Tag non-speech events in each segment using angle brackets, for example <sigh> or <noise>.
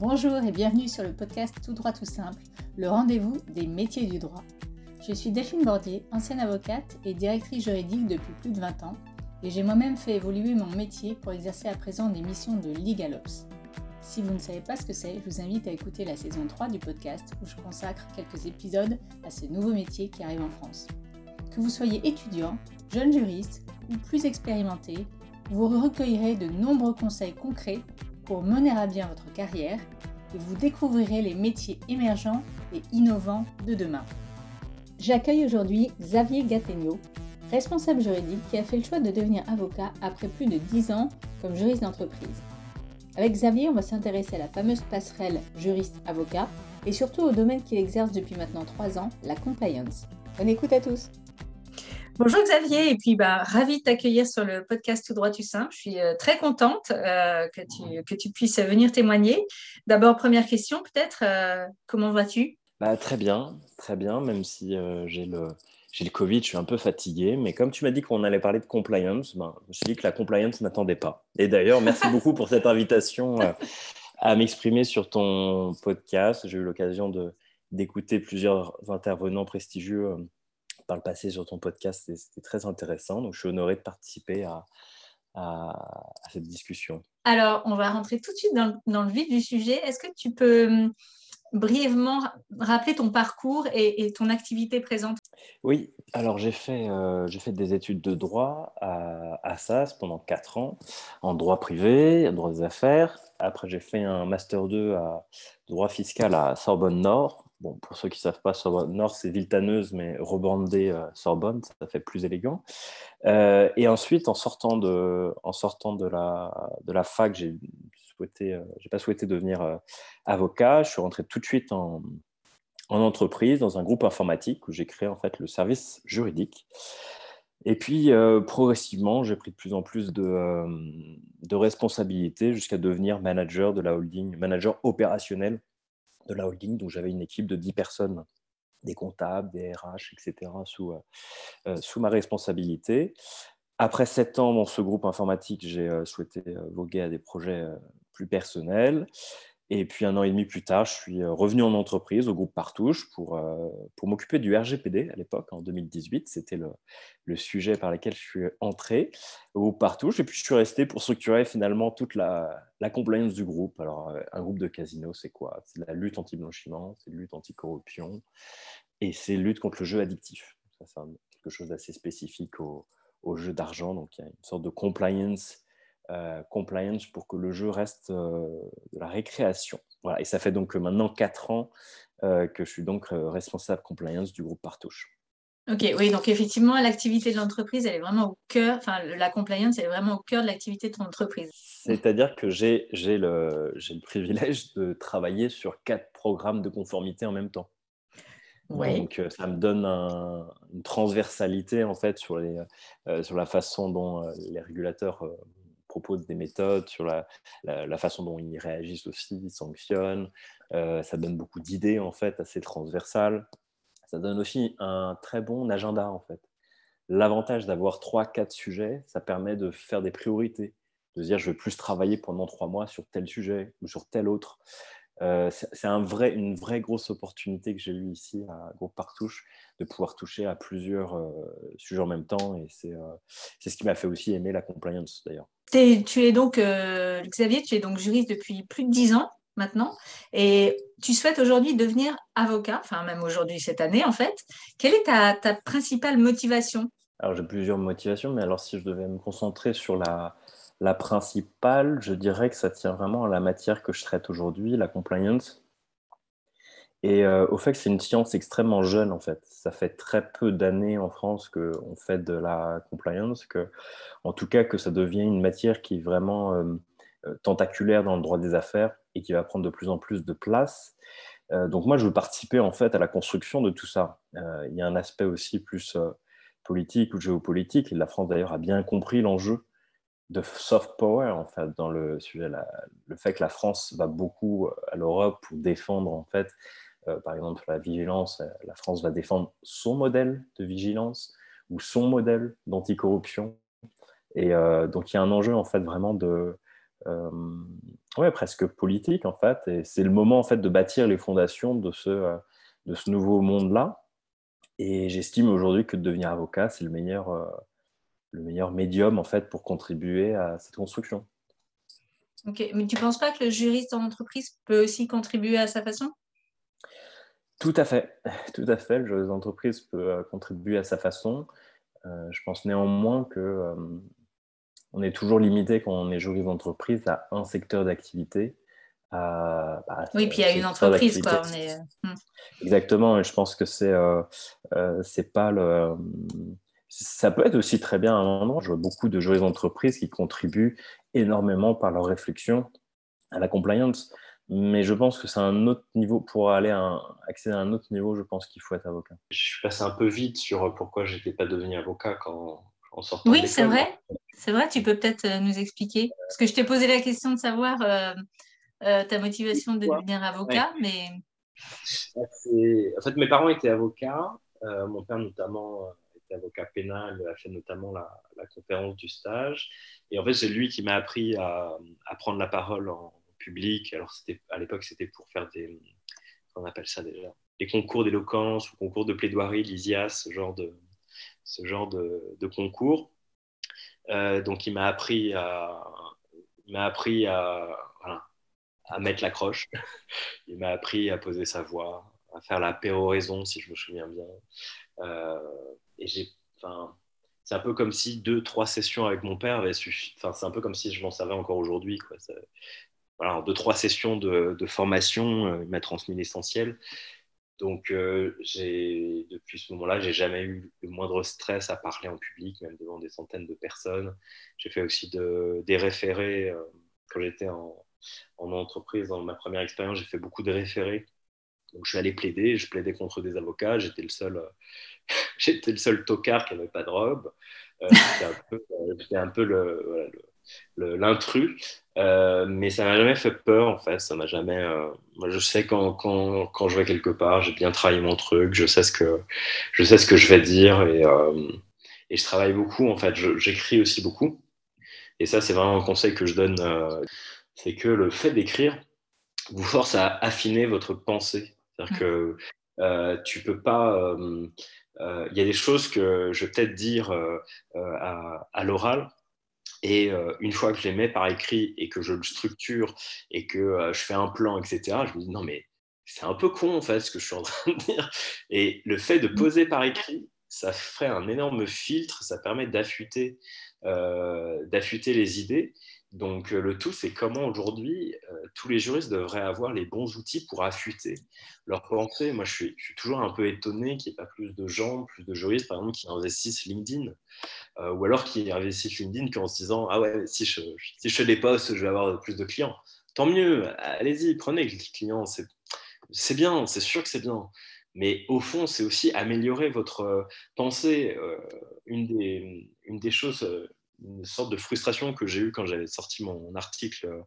Bonjour et bienvenue sur le podcast Tout droit tout simple, le rendez-vous des métiers du droit. Je suis Delphine Bordier, ancienne avocate et directrice juridique depuis plus de 20 ans, et j'ai moi-même fait évoluer mon métier pour exercer à présent des missions de LegalOps. Si vous ne savez pas ce que c'est, je vous invite à écouter la saison 3 du podcast où je consacre quelques épisodes à ce nouveau métier qui arrive en France. Que vous soyez étudiant, jeune juriste ou plus expérimenté, vous recueillerez de nombreux conseils concrets pour mener à bien votre carrière et vous découvrirez les métiers émergents et innovants de demain. J'accueille aujourd'hui Xavier Gattegno, responsable juridique qui a fait le choix de devenir avocat après plus de 10 ans comme juriste d'entreprise. Avec Xavier, on va s'intéresser à la fameuse passerelle juriste-avocat et surtout au domaine qu'il exerce depuis maintenant 3 ans, la compliance. Bonne écoute à tous Bonjour Xavier, et puis bah, ravi de t'accueillir sur le podcast Tout droit, tout simple. Je suis euh, très contente euh, que, tu, que tu puisses venir témoigner. D'abord, première question peut-être, euh, comment vas-tu? Bah, Très bien, très bien, même si j'ai le, j'ai le Covid, je suis un peu fatigué, mais comme tu m'as dit qu'on allait parler de compliance, ben, je me suis dit que la compliance n'attendait pas. Et d'ailleurs, merci <laughs> beaucoup pour cette invitation à m'exprimer sur ton podcast. J'ai eu l'occasion de, d'écouter plusieurs intervenants prestigieux par le passé sur ton podcast. C'était très intéressant. Donc, je suis honoré de participer à, cette discussion. Alors, on va rentrer tout de suite dans, le vif du sujet. Est-ce que tu peux hum, brièvement rappeler ton parcours et, ton activité présente? Oui, alors j'ai fait, euh, fait des études de droit à Assas pendant quatre ans, en droit privé, en droit des affaires. Après, j'ai fait un Master 2 à droit fiscal à Sorbonne Nord, Bon, pour ceux qui ne savent pas, Sorbonne Nord, c'est Viltaneuse, mais rebandé euh, Sorbonne, ça fait plus élégant. Euh, et ensuite, en sortant de, en sortant de, la, de la fac, j'ai souhaité, euh, j'ai pas souhaité devenir avocat. Je suis rentré tout de suite en, en entreprise, dans un groupe informatique où j'ai créé en fait le service juridique. Et puis, progressivement, j'ai pris de plus en plus de, de responsabilités jusqu'à devenir manager de la holding, manager opérationnel de la holding. Donc j'avais une équipe de 10 personnes, des comptables, des RH, etc., sous, euh, euh, sous ma responsabilité. Après sept ans dans ce groupe informatique, j'ai euh, souhaité voguer à des projets plus personnels. Et puis un an et demi plus tard, je suis revenu en entreprise au groupe Partouche pour, pour m'occuper du RGPD à l'époque, en 2018. C'était le, sujet par lequel je suis entré au groupe Partouche. Et puis je suis resté pour structurer finalement toute la, compliance du groupe. Alors, un groupe de casino, c'est quoi? C'est la lutte anti-blanchiment, c'est la lutte anti-corruption et c'est lutte contre le jeu addictif. Ça, c'est quelque chose d'assez spécifique au jeu d'argent. Donc, il y a une sorte de compliance euh, compliance pour que le jeu reste euh, de la récréation. Voilà. Et ça fait donc maintenant 4 ans euh, que je suis donc responsable compliance du groupe Partouche. Ok, oui, donc effectivement, l'activité de l'entreprise, elle est vraiment au cœur, enfin, la compliance, elle est vraiment au cœur de l'activité de ton entreprise. C'est-à-dire que j'ai le, le privilège de travailler sur quatre programmes de conformité en même temps. Donc, ça me donne une transversalité en fait sur, les, sur la façon dont les régulateurs propose des méthodes, sur la, la, façon dont ils réagissent aussi, ils sanctionnent. Euh, ça donne beaucoup d'idées, en fait, assez transversales. Ça donne aussi un très bon agenda, en fait. L'avantage d'avoir trois, quatre sujets, ça permet de faire des priorités, de dire je vais plus travailler pendant trois mois sur tel sujet ou sur tel autre. Euh, c'est un vrai, une vraie grosse opportunité que j'ai eue ici à Groupe Partouche de pouvoir toucher à plusieurs euh, sujets en même temps et c'est ce qui m'a fait aussi aimer la compliance d'ailleurs tu es donc, euh, Xavier, tu es donc juriste depuis plus de dix ans maintenant et tu souhaites aujourd'hui devenir avocat, enfin même aujourd'hui cette année en fait. Quelle est ta, principale motivation? Alors j'ai plusieurs motivations, mais alors si je devais me concentrer sur la, la principale, je dirais que ça tient vraiment à la matière que je traite aujourd'hui, la compliance. Et euh, au fait que c'est une science extrêmement jeune, en fait. Ça fait très peu d'années en France qu'on fait de la compliance, que, en tout cas que ça devient une matière qui est vraiment euh, euh, tentaculaire dans le droit des affaires et qui va prendre de plus en plus de place. donc moi, je veux participer en fait à la construction de tout ça. il y a un aspect aussi plus politique ou géopolitique. La France d'ailleurs a bien compris l'enjeu de soft power en fait dans le sujet, le fait que la France va beaucoup à l'Europe pour défendre en fait par exemple, la vigilance, euh, la France va défendre son modèle de vigilance ou son modèle d'anticorruption. Et euh, donc, il y a un enjeu, en fait, vraiment de, ouais, presque politique en fait. Et c'est le moment en fait de bâtir les fondations de ce, nouveau monde-là. Et j'estime aujourd'hui que de devenir avocat, c'est le meilleur, le meilleur médium en fait pour contribuer à cette construction. Ok, mais tu ne penses pas que le juriste en entreprise peut aussi contribuer à sa façon? Tout à fait, <laughs> tout à fait. Le juriste d'entreprise peut euh, contribuer à sa façon. Euh, je pense néanmoins que euh, on est toujours limité quand on est juriste d'entreprise à un secteur d'activité. Bah, oui, puis a une entreprise, quoi. Hmm. Exactement, et je pense que c'est c'est pas le ça peut être aussi très bien un moment. Je vois beaucoup de juristes d'entreprise qui contribuent énormément par leur réflexion à la compliance. Mais je pense que c'est un autre niveau, pour aller à accéder à un autre niveau, je pense qu'il faut être avocat. Je suis passé un peu vite sur pourquoi je n'étais pas devenu avocat quand, en sortant Oui, c'est vrai. C'est vrai, tu peux peut-être euh, nous expliquer. Parce que je t'ai posé la question de savoir euh, euh, ta motivation de devenir avocat, mais... En fait, mes parents étaient avocats. mon père notamment avocat pénal, a fait notamment la, conférence du stage. Et en fait, c'est lui qui m'a appris à, prendre la parole en public. Alors, à l'époque, c'était pour faire des. on appelle ça déjà Les concours d'éloquence ou concours de plaidoirie, l'ISIAS, ce genre de, ce genre de, concours. Euh, donc, il m'a appris à. Appris à, à mettre la croche. <laughs> il m'a appris à poser sa voix, à faire la péroraison, si je me souviens bien. Euh, et j'ai, c'est un peu comme si deux, trois sessions avec mon père avaient suffi. Enfin, c'est un peu comme si je m'en savais encore aujourd'hui. Voilà, deux, trois sessions de, formation, euh, il m'a transmis l'essentiel. Donc, euh, depuis ce moment-là, j'ai jamais eu le moindre stress à parler en public, même devant des centaines de personnes. J'ai fait aussi de, des référés. Euh, quand j'étais en, en, entreprise, dans ma première expérience, j'ai fait beaucoup de référés. Donc, je suis allé plaider. Je plaidais contre des avocats. J'étais le seul, <laughs> j'étais le seul tocard qui n'avait pas de robe. J'étais un peu, l'intrus. Euh, mais ça m'a jamais fait peur, en fait. Ça m'a jamais. Euh, moi, je sais quand, quand, quand, je vais quelque part, j'ai bien travaillé mon truc, je sais ce que je, sais ce que je vais dire et, et je travaille beaucoup, en fait. J'écris aussi beaucoup. Et ça, c'est vraiment un conseil que je donne c'est que le fait d'écrire vous force à affiner votre pensée. C'est-à-dire que euh, tu peux pas euh, il y a des choses que je vais peut-être dire euh, euh, à, l'oral. Et une fois que je les mets par écrit et que je le structure et que je fais un plan, etc., je me dis non, mais c'est un peu con en fait ce que je suis en train de dire. Et le fait de poser par écrit, ça ferait un énorme filtre, ça permet d'affûter, d'affûter les idées. Donc euh, le tout, c'est comment aujourd'hui euh, tous les juristes devraient avoir les bons outils pour affûter leur pensée. Moi, je suis, toujours un peu étonné qu'il n'y ait pas plus de gens, plus de juristes, par exemple, qui investissent LinkedIn, euh, ou alors qui investissent LinkedIn qu'en se disant ah ouais, si je, si je fais des je vais avoir plus de clients. Tant mieux, allez-y, prenez les clients, c'est bien, c'est sûr que c'est bien. Mais au fond, c'est aussi améliorer votre pensée. une des choses une sorte de frustration que j'ai eue quand j'avais sorti mon article euh,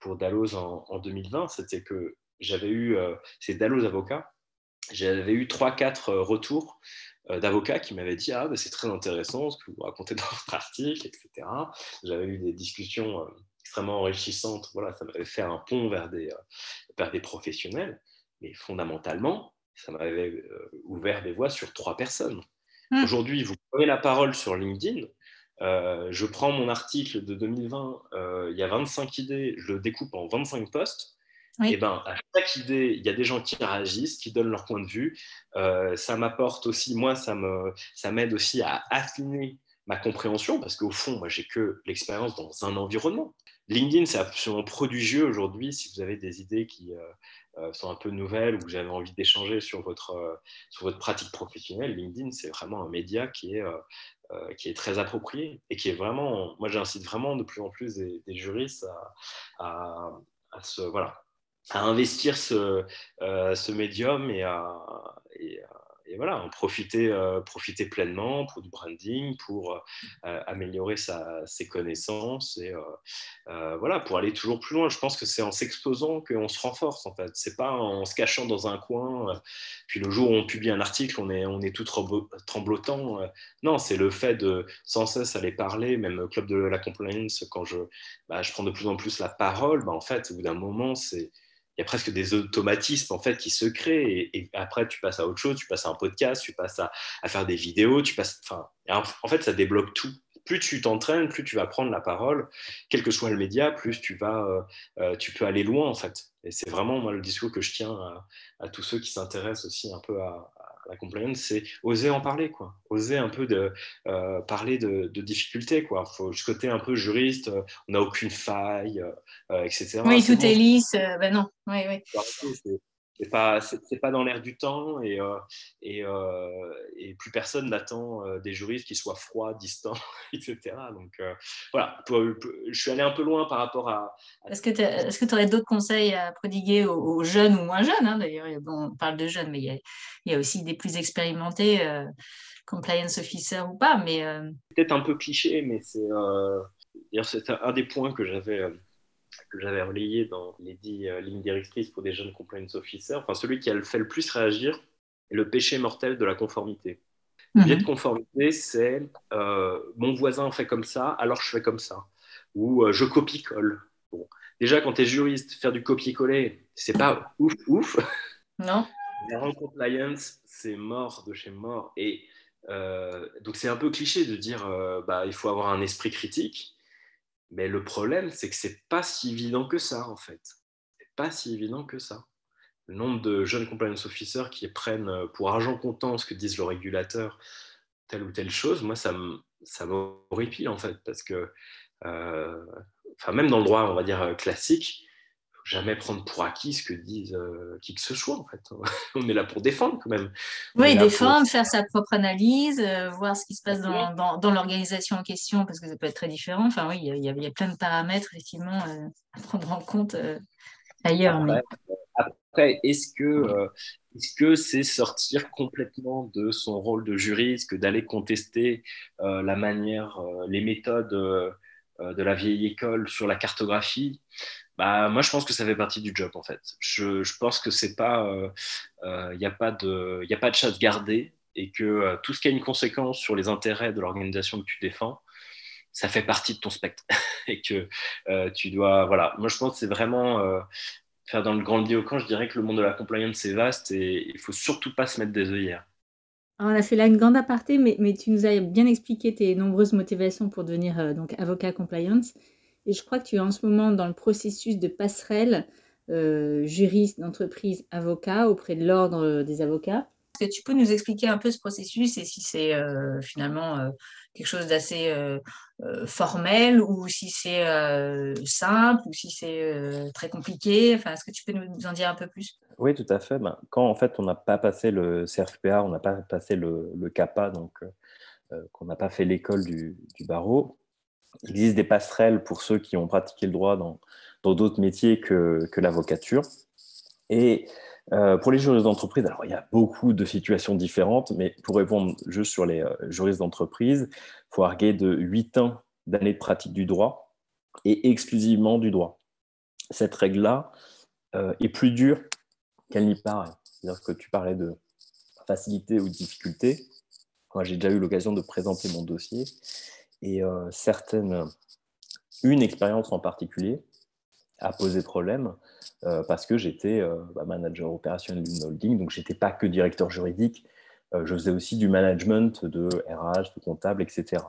pour Dalloz en, 2020, c'était que j'avais eu, euh, c'est Dalloz avocat, j'avais eu 3-4 euh, retours d'avocats qui m'avaient dit Ah, c'est très intéressant ce que vous racontez dans votre article, etc. J'avais eu des discussions extrêmement enrichissantes. Voilà, ça m'avait fait un pont vers des, vers des professionnels. Mais fondamentalement, ça m'avait ouvert des voies sur trois personnes. Mmh. Aujourd'hui, vous prenez la parole sur LinkedIn, euh, je prends mon article de 2020, euh, il y a 25 idées, je le découpe en 25 postes. Et ben, à chaque idée, il y a des gens qui réagissent, qui donnent leur point de vue. Euh, ça m'apporte aussi, moi, ça m'aide aussi à affiner ma compréhension parce qu'au fond, moi, j'ai que l'expérience dans un environnement. LinkedIn, c'est absolument prodigieux aujourd'hui si vous avez des idées qui sont un peu nouvelles ou que vous avez envie d'échanger sur votre, sur votre pratique professionnelle. LinkedIn, c'est vraiment un média qui est euh, qui est très approprié et qui est vraiment, moi j'incite vraiment de plus en plus des, juristes à, à, voilà, à investir ce, euh, ce médium et à, voilà, en profiter, euh, profiter pleinement pour du branding, pour euh, améliorer sa, ses connaissances et euh, voilà, pour aller toujours plus loin. Je pense que c'est en s'exposant qu'on se renforce en fait. C'est pas en se cachant dans un coin. puis le jour où on publie un article, on est, on est tout tremblotant. non, c'est le fait de sans cesse aller parler, même au club de la compliance, quand je, bah, je prends de plus en plus la parole, bah, en fait, au bout d'un moment, c'est il y a presque des automatismes en fait qui se créent et, après tu passes à autre chose, tu passes à un podcast, tu passes à, faire des vidéos, tu passes, enfin, en fait ça débloque tout. Plus tu t'entraînes, plus tu vas prendre la parole, quel que soit le média, plus tu vas, euh, euh, tu peux aller loin en fait. Et c'est vraiment moi le discours que je tiens à, à tous ceux qui s'intéressent aussi un peu à, la compliance, c'est oser en parler, quoi. Oser un peu de euh, parler de, difficultés, quoi. Faut ce côté un peu juriste, euh, on n'a aucune faille, euh, etc. Oui, tout est lisse. ben non. Oui, oui c'est pas c'est pas dans l'air du temps et euh, et, euh, et, plus personne n'attend euh, des juristes qui soient froids, distants, <laughs> etc. Donc voilà, je suis allé un peu loin par rapport à. Est-ce que tu est-ce que aurais d'autres conseils à prodiguer aux, jeunes ou moins jeunes hein, D'ailleurs, on parle de jeunes, mais il y a, il y a aussi des plus expérimentés, compliance officer ou pas, mais peut-être un peu cliché, mais c'est c'est un des points que j'avais que j'avais relayé dans les dix euh, lignes directrices pour des jeunes compliance officers, enfin celui qui a le fait le plus réagir est le péché mortel de la conformité. Le biais de conformité, c'est euh, mon voisin fait comme ça, alors je fais comme ça. Ou euh, je copie-colle. Bon. Déjà, quand tu es juriste, faire du copier-coller, c'est pas ouf, ouf. <laughs> Non. En compliance, c'est mort de chez mort. Et donc, c'est un peu cliché de dire bah, il faut avoir un esprit critique. Mais le problème, c'est que c'est pas si évident que ça, en fait. C'est pas si évident que ça. Le nombre de jeunes compliance officers qui prennent euh, pour argent comptant ce que disent le régulateur, telle ou telle chose, moi, ça m'horripile, en fait, parce que, euh, enfin, même dans le droit, on va dire, euh, classique, jamais prendre pour acquis ce que disent euh, qui que ce soit en fait. <laughs> On est là pour défendre quand même. oui, défendre, faire sa propre analyse, euh, voir ce qui se passe dans, dans, dans l'organisation en question parce que ça peut être très différent. Enfin oui, il y, a, y a plein de paramètres effectivement euh, à prendre en compte ailleurs. Après, est-ce que est-ce que c'est sortir complètement de son rôle de juriste que d'aller contester la manière, les méthodes de la vieille école sur la cartographie bah, moi, je pense que ça fait partie du job, en fait. Je, pense que c'est pas, il euh, n'y euh, a pas de, a pas de chasse gardée et que euh, tout ce qui a une conséquence sur les intérêts de l'organisation que tu défends, ça fait partie de ton spectre <laughs> et que tu dois, voilà. Moi, je pense que c'est vraiment faire dans le grand camp. Je dirais que le monde de la compliance c'est vaste et il faut surtout pas se mettre des œillères. On a fait là une grande aparté, mais, tu nous as bien expliqué tes nombreuses motivations pour devenir donc avocat compliance. Et je crois que tu es en ce moment dans le processus de passerelle euh, juriste d'entreprise avocat auprès de l'ordre des avocats. Est-ce que tu peux nous expliquer un peu ce processus et si c'est euh, finalement euh, quelque chose d'assez euh, formel ou si c'est simple ou si c'est très compliqué? Enfin, Est-ce que tu peux nous en dire un peu plus? Oui, tout à fait. Ben, quand en fait on n'a pas passé le CRFPA, on n'a pas passé le, CAPA, donc qu'on n'a pas fait l'école du, du, barreau, il existe des passerelles pour ceux qui ont pratiqué le droit dans d'autres métiers que, que l'avocature. Et euh, pour les juristes d'entreprise, alors il y a beaucoup de situations différentes, mais pour répondre juste sur les euh, juristes d'entreprise, il faut arguer de 8 ans d'années de pratique du droit et exclusivement du droit. Cette règle-là euh, est plus dure qu'elle n'y paraît. C'est-à-dire que tu parlais de facilité ou de difficulté. Moi, j'ai déjà eu l'occasion de présenter mon dossier et certaines, une expérience en particulier a posé problème euh, parce que j'étais euh, bah, manager opérationnel d'une holding, donc j'étais pas que directeur juridique, je faisais aussi du management de RH, de comptable, etc.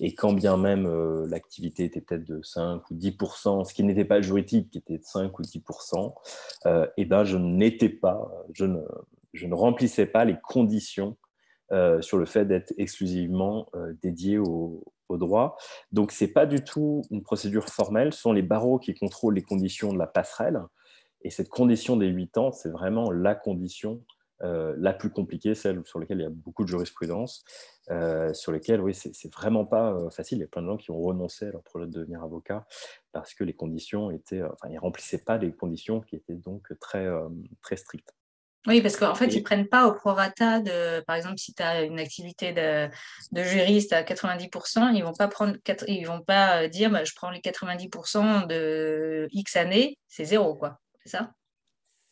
Et quand bien même l'activité était peut-être de 5 ou 10% ce qui n'était pas juridique, qui était de 5 ou 10 et eh ben je n'étais pas, je ne, je ne remplissais pas les conditions sur le fait d'être exclusivement dédié au, droit. Donc, ce n'est pas du tout une procédure formelle, ce sont les barreaux qui contrôlent les conditions de la passerelle. Et cette condition des 8 ans, c'est vraiment la condition euh, la plus compliquée, celle sur laquelle il y a beaucoup de jurisprudence, euh, sur lesquelles, oui, c'est vraiment pas euh, facile. Il y a plein de gens qui ont renoncé à leur projet de devenir avocat parce que les conditions étaient, enfin, ils remplissaient pas les conditions qui étaient donc très, très strictes. Oui, parce qu'en fait, ils ne prennent pas au prorata de, par exemple, si tu as une activité de, juriste à 90%, ils ne vont pas prendre, ils vont pas dire, bah, je prends les 90% de X années, c'est zéro, quoi. C'est ça?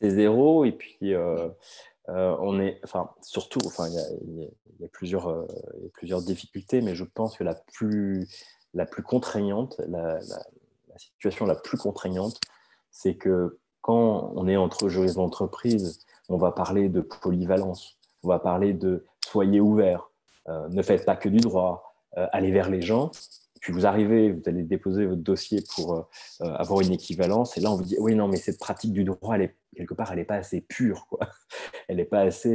C'est zéro, et puis euh, euh, on est, enfin, surtout, enfin, il y, a, plusieurs, euh, plusieurs difficultés, mais je pense que la plus, la plus contraignante, la, la situation la plus contraignante, c'est que quand on est entre juristes d'entreprise, on va parler de polyvalence, on va parler de soyez ouverts, euh, ne faites pas que du droit, euh, allez vers les gens. Puis vous arrivez, vous allez déposer votre dossier pour euh, avoir une équivalence, et là on vous dit oui non mais cette pratique du droit, elle est quelque part, elle n'est pas assez pure, quoi. <laughs> Elle n'est pas assez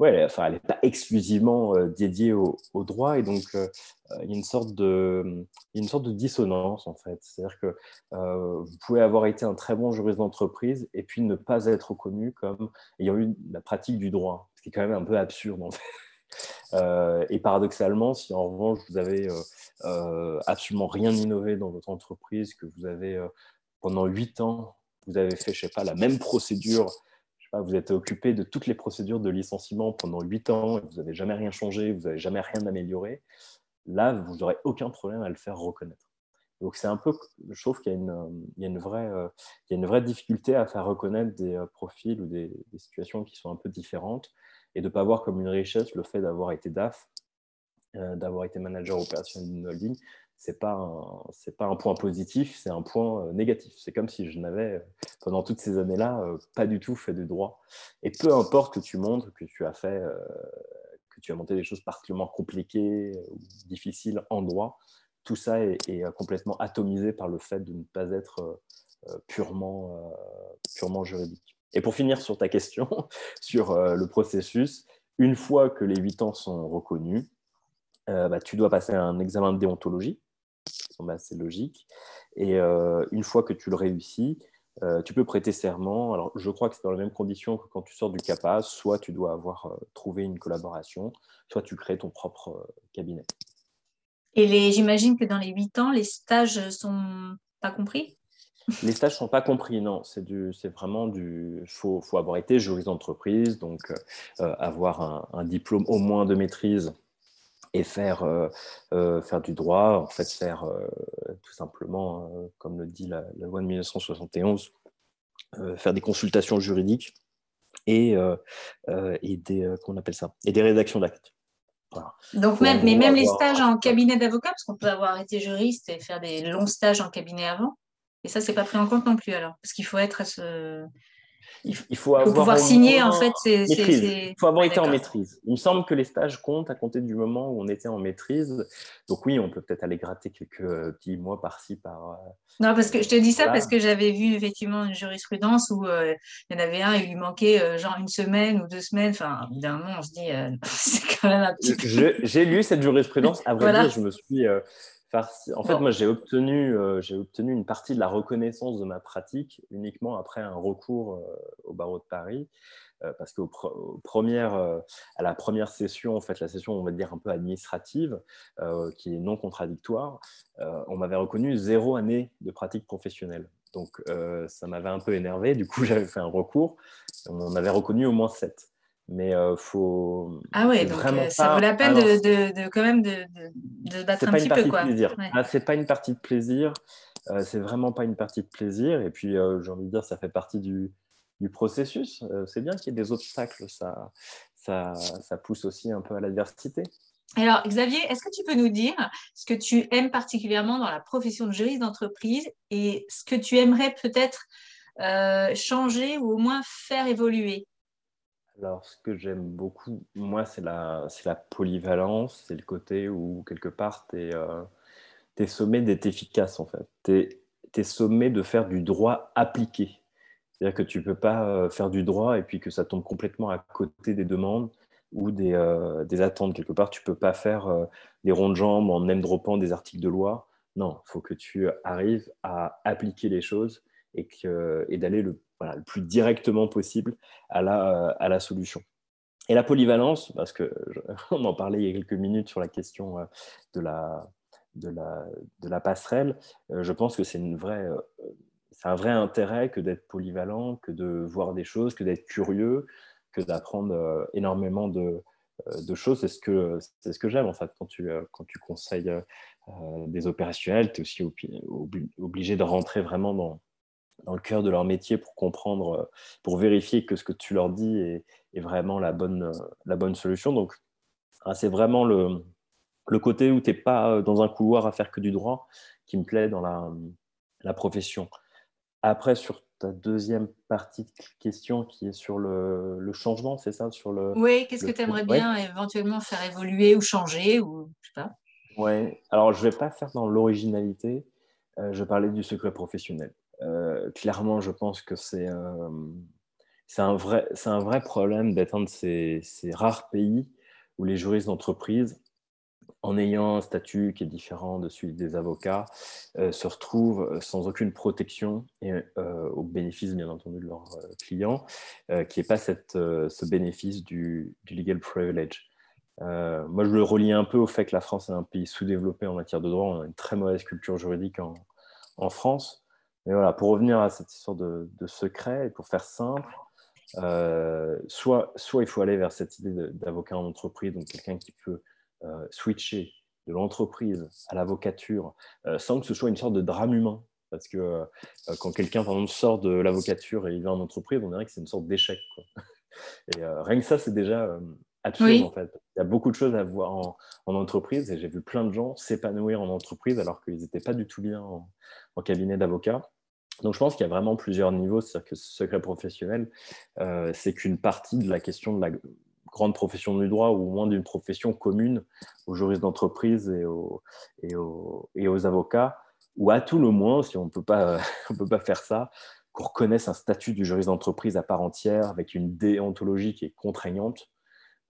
ouais, enfin, elle n'est pas exclusivement euh, dédiée au, droit et donc euh, euh, il y a une sorte de, une sorte de dissonance en fait. C'est-à-dire que vous pouvez avoir été un très bon juriste d'entreprise et puis ne pas être reconnu comme ayant eu la pratique du droit, ce qui est quand même un peu absurde en fait. <laughs> et paradoxalement, si en revanche vous avez absolument rien innové dans votre entreprise, que vous avez pendant huit ans, vous avez fait, je sais pas, la même procédure vous êtes occupé de toutes les procédures de licenciement pendant 8 ans, et vous n'avez jamais rien changé, vous n'avez jamais rien amélioré, là, vous n'aurez aucun problème à le faire reconnaître. Donc c'est un peu, je trouve qu'il y, y, a une vraie, euh, y a une vraie difficulté à faire reconnaître des euh, profils ou des, situations qui sont un peu différentes et de ne pas voir comme une richesse le fait d'avoir été DAF, euh, d'avoir été manager opérationnel d'une holding, c'est pas c'est pas un point positif, c'est un point euh, négatif. C'est comme si je n'avais euh, pendant toutes ces années-là euh, pas du tout fait de droit. Et peu importe que tu montres que tu as fait que tu as monté des choses particulièrement compliquées ou difficiles en droit, tout ça est, complètement atomisé par le fait de ne pas être purement purement juridique. Et pour finir sur ta question <laughs> sur le processus, une fois que les huit ans sont reconnus, bah, tu dois passer un examen de déontologie c'est logique. Et euh, une fois que tu le réussis, euh, tu peux prêter serment. Alors, je crois que c'est dans les mêmes conditions que quand tu sors du CAPAS. Soit tu dois avoir euh, trouvé une collaboration, soit tu crées ton propre cabinet. Et j'imagine que dans les huit ans, les stages sont pas compris? Les stages sont pas compris, non. C'est vraiment du. Il faut, avoir été juriste d'entreprise, donc avoir un, diplôme au moins de maîtrise et faire, euh, euh, faire du droit, en fait faire euh, tout simplement, comme le dit la, loi de 1971, faire des consultations juridiques et, et des, qu'on appelle ça, et des rédactions d'actes. Donc même, mais même les stages en cabinet d'avocat, parce qu'on peut avoir été juriste et faire des longs stages en cabinet avant, et ça, c'est pas pris en compte non plus alors, parce qu'il faut être à ce, il, faut, avoir pouvoir signer, en fait. Il faut avoir été en maîtrise. Il me semble que les stages comptent à compter du moment où on était en maîtrise. Donc oui, on peut peut-être aller gratter quelques euh, petits mois par-ci, par... Euh, non, parce que je te dis ça parce que j'avais vu effectivement une jurisprudence où euh, il y en avait un, il lui manquait genre une semaine ou deux semaines. Enfin, évidemment, on se dit, <laughs> c'est quand même un petit J'ai lu cette jurisprudence. À vrai dire, je me suis en fait, moi, j'ai obtenu, euh, j'ai obtenu une partie de la reconnaissance de ma pratique uniquement après un recours euh, au barreau de Paris. Euh, parce qu'au à la première session, en fait, la session, on va dire un peu administrative, qui est non contradictoire, on m'avait reconnu zéro année de pratique professionnelle. Donc, ça m'avait un peu énervé. Du coup, <laughs> j'avais fait un recours. On avait reconnu au moins sept mais euh, faut. Ah ouais, donc euh, ça vaut la peine de, de, quand même de, de battre un petit peu. Quoi. Ah, c'est pas une partie de plaisir. Euh, c'est vraiment pas une partie de plaisir. Et puis, j'ai envie de dire, ça fait partie du, du processus. c'est bien qu'il y ait des obstacles. Ça, ça, ça pousse aussi un peu à l'adversité. Alors, Xavier, est-ce que tu peux nous dire ce que tu aimes particulièrement dans la profession de juriste d'entreprise et ce que tu aimerais peut-être changer ou au moins faire évoluer? Alors, ce que j'aime beaucoup, moi, c'est la, polyvalence, c'est le côté où, quelque part, tu es, euh, sommé d'être efficace, en fait. Tu es, sommé de faire du droit appliqué. C'est-à-dire que tu ne peux pas euh, faire du droit et puis que ça tombe complètement à côté des demandes ou des, euh, des attentes. Quelque part, tu ne peux pas faire des ronds de jambes en name droppant des articles de loi. Non, il faut que tu arrives à appliquer les choses et, et d'aller le le plus directement possible à la, à la solution. Et la polyvalence, parce qu'on <laughs> en parlait il y a quelques minutes sur la question euh, de la, de la, de la passerelle, euh, je pense que c'est une vraie, euh, c'est un vrai intérêt que d'être polyvalent, que de voir des choses, que d'être curieux, que d'apprendre énormément de, de choses. C'est ce que, ce que j'aime en fait quand tu, quand tu conseilles des opérationnels. Tu es aussi obligé de rentrer vraiment dans, dans le cœur de leur métier pour comprendre, pour vérifier que ce que tu leur dis est, est vraiment la bonne, la bonne solution. Donc, ah, c'est vraiment le, le côté où tu n'es pas dans un couloir à faire que du droit qui me plaît dans la, la profession. Après, sur ta deuxième partie de question qui est sur le, le changement, c'est ça sur le, Oui, qu'est-ce que tu aimerais bien éventuellement faire évoluer ou changer ou, je sais pas. Ouais, alors je ne vais pas faire dans l'originalité, euh, je parlais du secret professionnel. Euh, clairement, je pense que c'est euh, un, vrai, un vrai problème de ces, rares pays où les juristes d'entreprise en ayant un statut qui est différent de celui des avocats, euh, se retrouvent sans aucune protection et au bénéfice, bien entendu, de leurs clients, qui n'est pas ce bénéfice du, legal privilege. moi, je le relie un peu au fait que la France est un pays sous-développé en matière de droit. On a une très mauvaise culture juridique en France. Mais voilà, pour revenir à cette histoire de, de secret, et pour faire simple, soit, soit il faut aller vers cette idée d'avocat en entreprise, donc quelqu'un qui peut euh, switcher de l'entreprise à l'avocature euh, sans que ce soit une sorte de drame humain. Parce que euh, quand quelqu'un sort de l'avocature et il va en entreprise, on dirait que c'est une sorte d'échec. Et rien que ça, c'est déjà absurde en fait. Il y a beaucoup de choses à voir en, entreprise et j'ai vu plein de gens s'épanouir en entreprise alors qu'ils n'étaient pas du tout bien en, cabinet d'avocat. Donc je pense qu'il y a vraiment plusieurs niveaux, c'est-à-dire que ce secret professionnel, c'est qu'une partie de la question de la, grande profession du droit ou au moins d'une profession commune aux juristes d'entreprise et aux, et, aux, et aux, avocats, ou à tout le moins, si on <laughs> ne peut pas faire ça, qu'on reconnaisse un statut du juriste d'entreprise à part entière avec une déontologie qui est contraignante.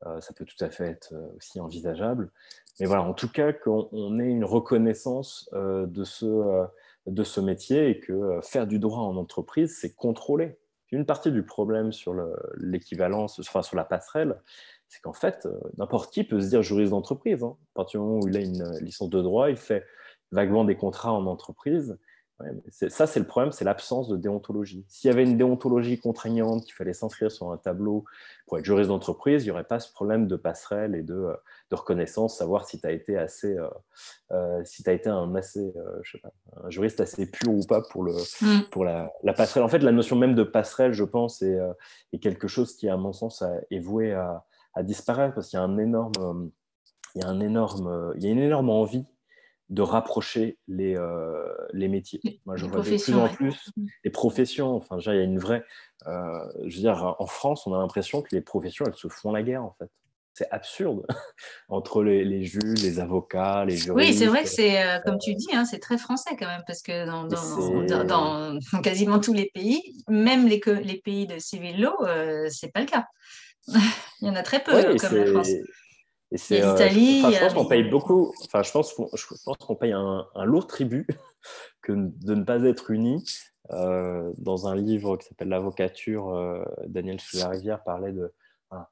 Euh, ça peut tout à fait être euh, aussi envisageable. Mais voilà, en tout cas, qu'on ait une reconnaissance euh, de, ce, de ce métier et que faire du droit en entreprise, c'est contrôler une partie du problème sur l'équivalence, enfin sur la passerelle, c'est qu'en fait, n'importe qui peut se dire juriste d'entreprise. Hein. À partir du moment où il a une licence de droit, il fait vaguement des contrats en entreprise ça, c'est le problème, c'est l'absence de déontologie. S'il y avait une déontologie contraignante, qu'il fallait s'inscrire sur un tableau pour être juriste d'entreprise, il n'y aurait pas ce problème de passerelle et de, euh, reconnaissance, savoir si tu as été assez, euh, euh, si été un assez, je sais pas, un juriste assez pur ou pas pour le, mm. pour la, passerelle. En fait, la notion même de passerelle, je pense, est, est quelque chose qui, à mon sens, est voué à, à disparaître parce qu'il y a un énorme, il y a un énorme, il y a une énorme envie de rapprocher les, euh, les métiers. Moi, je vois de plus en plus mm. les professions. Enfin, il y a une vraie. Euh, je veux dire, en France, on a l'impression que les professions, elles se font la guerre, en fait. C'est absurde <laughs> entre les, les, juges, les avocats, les juristes. Oui, c'est vrai que c'est, euh, comme tu dis, hein, c'est très français quand même, parce que dans, dans, dans, <laughs> quasiment tous les pays, même les, les pays de civil law, c'est pas le cas. <laughs> Il y en a très peu, comme la France. Et c'est, euh, je, pense qu'on paye beaucoup. Enfin, je pense qu'on, je pense qu'on paye un, lourd tribut <laughs> que de ne pas être unis. Euh, dans un livre qui s'appelle L'avocature, euh, Daniel Sous-la-Rivière parlait de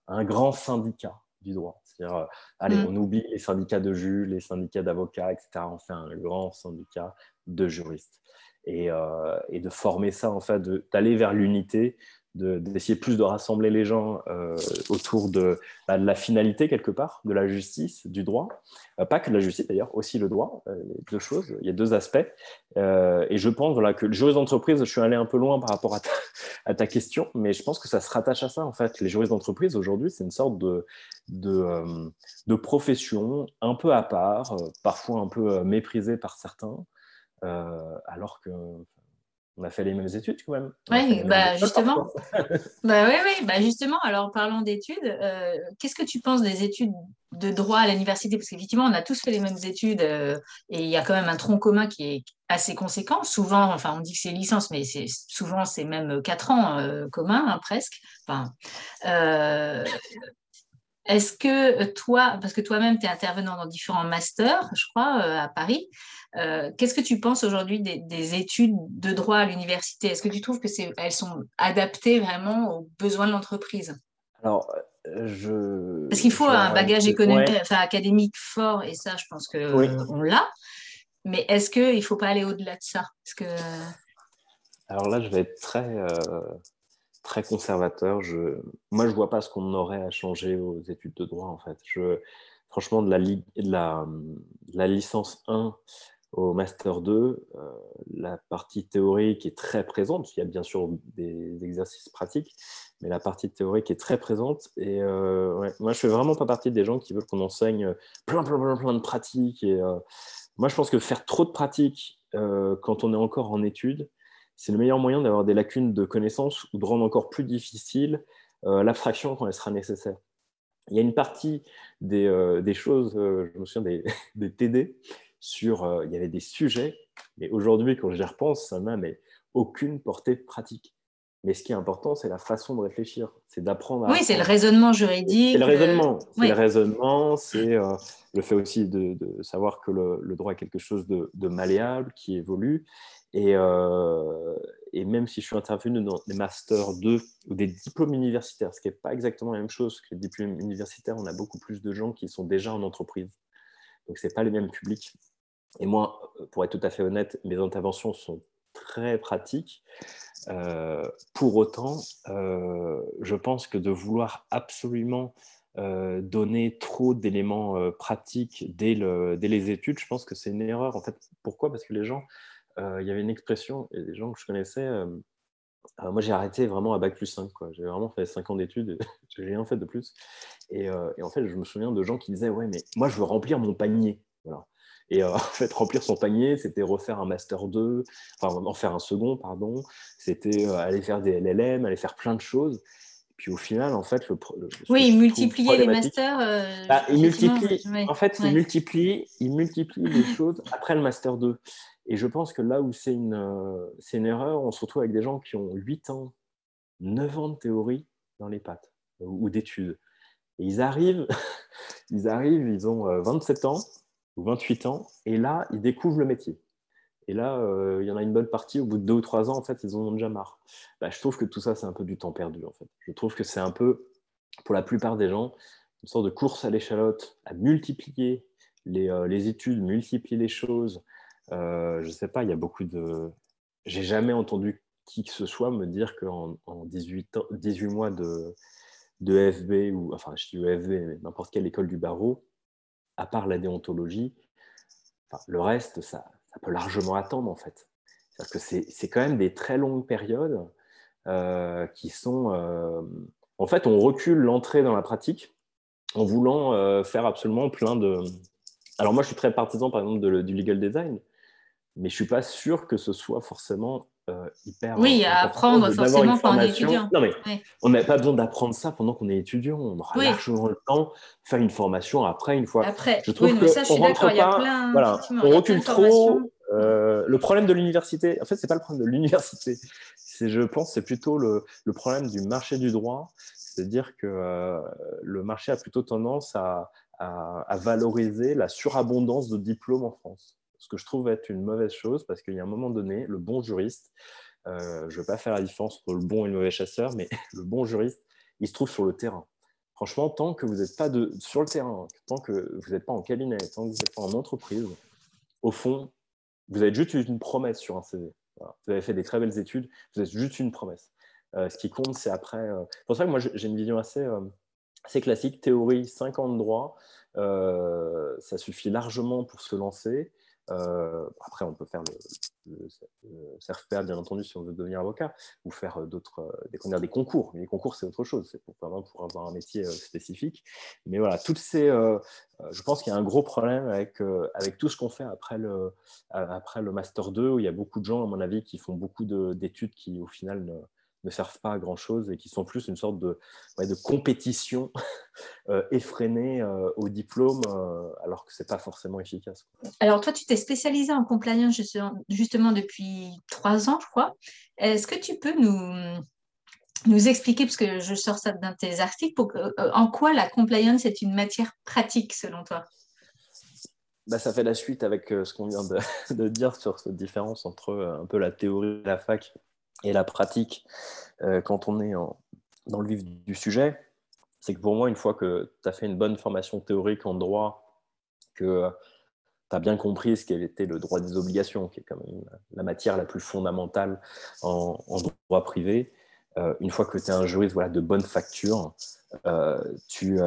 un, grand syndicat du droit. C'est-à-dire, allez, mm. on oublie les syndicats de juges, les syndicats d'avocats, etc. On fait un grand syndicat de juristes. Et, et de former ça, en fait, d'aller vers l'unité d'essayer plus de rassembler les gens euh, autour bah, de, la finalité quelque part, de la justice, du droit. Euh, pas que la justice d'ailleurs, aussi le droit, euh, deux choses, il y a deux aspects. et je pense voilà, que le juriste d'entreprise, je suis allé un peu loin par rapport à ta, question, mais je pense que ça se rattache à ça en fait. Les juristes d'entreprise aujourd'hui, c'est une sorte de, de, de, profession un peu à part, parfois un peu méprisée par certains. alors que on a fait les mêmes études quand même. Oui, bah justement. bah, oui, <laughs> oui, bah justement, alors parlons d'études. Euh, qu'est-ce que tu penses des études de droit à l'université? Parce qu'effectivement, on a tous fait les mêmes études euh, et il y a quand même un tronc commun qui est assez conséquent. Souvent, enfin, on dit que c'est licence, mais souvent c'est même quatre ans euh, commun, hein, presque. Enfin, est-ce que toi, parce que toi-même, tu es intervenant dans différents masters, je crois, à Paris, euh, qu'est-ce que tu penses aujourd'hui des, études de droit à l'université? Est-ce que tu trouves qu'elles sont adaptées vraiment aux besoins de l'entreprise? Alors, euh, je. Parce qu'il faut un bagage économique, enfin, académique fort, et ça, je pense qu'on on l'a. Mais est-ce qu'il ne faut pas aller au-delà de ça? Parce que... Alors là, je vais être très, très conservateur. Je... Moi, je ne vois pas ce qu'on aurait à changer aux études de droit, en fait. Je... Franchement, de la, de la, la licence 1 au Master 2, euh, la partie théorique est très présente. Il y a bien sûr des exercices pratiques, mais la partie théorique est très présente. Et euh, moi, je ne fais vraiment pas partie des gens qui veulent qu'on enseigne plein, plein, plein, plein de pratiques. Et, euh, moi, je pense que faire trop de pratiques quand on est encore en études, c'est le meilleur moyen d'avoir des lacunes de connaissances ou de rendre encore plus difficile l'abstraction quand elle sera nécessaire. Il y a une partie des, choses, je me souviens des <laughs> TD, sur, euh, il y avait des sujets, mais aujourd'hui, quand j'y repense, ça n'a mais aucune portée pratique. Mais ce qui est important, c'est la façon de réfléchir, c'est d'apprendre à. Oui, c'est le raisonnement juridique. C'est le raisonnement. C'est le raisonnement, c'est euh, le fait aussi de, savoir que le, droit est quelque chose de, malléable, qui évolue. Et, euh, et, même si je suis intervenu dans des masters 2 ou des diplômes universitaires, ce qui n'est pas exactement la même chose que les diplômes universitaires, on a beaucoup plus de gens qui sont déjà en entreprise. Donc, ce n'est pas les mêmes publics. Et moi, pour être tout à fait honnête, mes interventions sont très pratiques. Euh, pour autant, euh, je pense que de vouloir absolument euh, donner trop d'éléments pratiques dès, les études, je pense que c'est une erreur. En fait, pourquoi? Parce que les gens, il y avait une expression, et les gens que je connaissais, moi j'ai arrêté vraiment à Bac plus 5. J'ai vraiment fait 5 ans d'études, <laughs> j'ai rien fait de plus. Et, et, en fait, je me souviens de gens qui disaient Ouais, mais moi je veux remplir mon panier. Voilà. Et euh, <laughs> en fait, remplir son panier, c'était refaire un master 2, enfin en faire un second, pardon. C'était euh, aller faire des LLM, aller faire plein de choses. Puis au final, en fait, le, oui, multiplier les masters. Euh, bah, il multiplie. En fait, il multiplie, il multiplie les <laughs> choses après le master 2. Et je pense que là où c'est une, c'est une erreur, on se retrouve avec des gens qui ont 8 ans, 9 ans de théorie dans les pattes ou d'études. Et ils arrivent, <laughs> ils arrivent, ils ont 27 ans, 28 ans, et là, ils découvrent le métier. Et là, euh, il y en a une bonne partie, au bout de deux ou trois ans, en fait, ils en ont déjà marre. Bah, je trouve que tout ça, c'est un peu du temps perdu, en fait. Je trouve que c'est un peu, pour la plupart des gens, une sorte de course à l'échalote, à multiplier les, euh, les, études, multiplier les choses. Euh, je ne sais pas, il y a beaucoup de... J'ai jamais entendu qui que ce soit me dire qu'en en 18, 18 mois de, de FB, ou enfin, je dis FB, mais n'importe quelle école du barreau, à part la déontologie, le reste, ça, peut largement attendre en fait. cest que c'est quand même des très longues périodes euh, qui sont... Euh, en fait, on recule l'entrée dans la pratique en voulant euh, faire absolument plein de... Alors moi, je suis très partisan, par exemple, du legal design, mais je suis pas sûr que ce soit forcément euh, hyper. Oui, à apprendre forcément quand on est étudiant. Non, mais on n'a pas besoin d'apprendre ça pendant qu'on est étudiant. On aura largement le temps de faire une formation après, une fois. Après, je trouve que ça, je suis d'accord. Il y a plein. Voilà, on recule trop. Euh, le problème de l'université, en fait, c'est pas le problème de l'université. C'est, je pense, c'est plutôt le, le, problème du marché du droit. C'est-à-dire que euh, le marché a plutôt tendance à, à, à valoriser la surabondance de diplômes en France ce que je trouve être une mauvaise chose parce qu'il y a un moment donné, le bon juriste, euh, je ne vais pas faire la différence entre le bon et le mauvais chasseur, mais <laughs> le bon juriste, il se trouve sur le terrain. Franchement, tant que vous n'êtes pas sur le terrain, tant que vous n'êtes pas en cabinet, tant que vous n'êtes pas en entreprise, au fond, vous êtes juste une promesse sur un CV. Vous avez fait des très belles études, vous êtes juste une promesse. Euh, ce qui compte, c'est après. Euh... C'est pour ça que moi, j'ai une vision assez, euh, assez classique théorie, 5 ans de droit. ça suffit largement pour se lancer. Euh, après, on peut faire le, le, bien entendu, si on veut devenir avocat, ou faire euh, d'autres, euh, des, des concours. Mais les concours, c'est autre chose, c'est pour, vraiment pour avoir un métier spécifique. Mais voilà, toutes ces, je pense qu'il y a un gros problème avec, avec tout ce qu'on fait après le, après le Master 2, où il y a beaucoup de gens, à mon avis, qui font beaucoup d'études qui, au final, ne, ne servent pas à grand chose et qui sont plus une sorte de, de compétition <laughs> euh, effrénée euh, au diplôme, euh, alors que ce n'est pas forcément efficace. Alors, toi, tu t'es spécialisé en compliance justement depuis trois ans, je crois. Est-ce que tu peux nous, nous expliquer, parce que je sors ça dans tes articles, pour en quoi la compliance est une matière pratique selon toi? Bah, ça fait la suite avec ce qu'on vient de, <laughs> de, dire sur cette différence entre un peu la théorie de la fac et la pratique, euh, quand on est dans le vif du sujet, c'est que pour moi, une fois que tu as fait une bonne formation théorique en droit, que as bien compris ce qu'était le droit des obligations, qui est quand même la matière la plus fondamentale en, droit privé. Euh, une fois que tu es un juriste voilà, de bonne facture, euh, tu,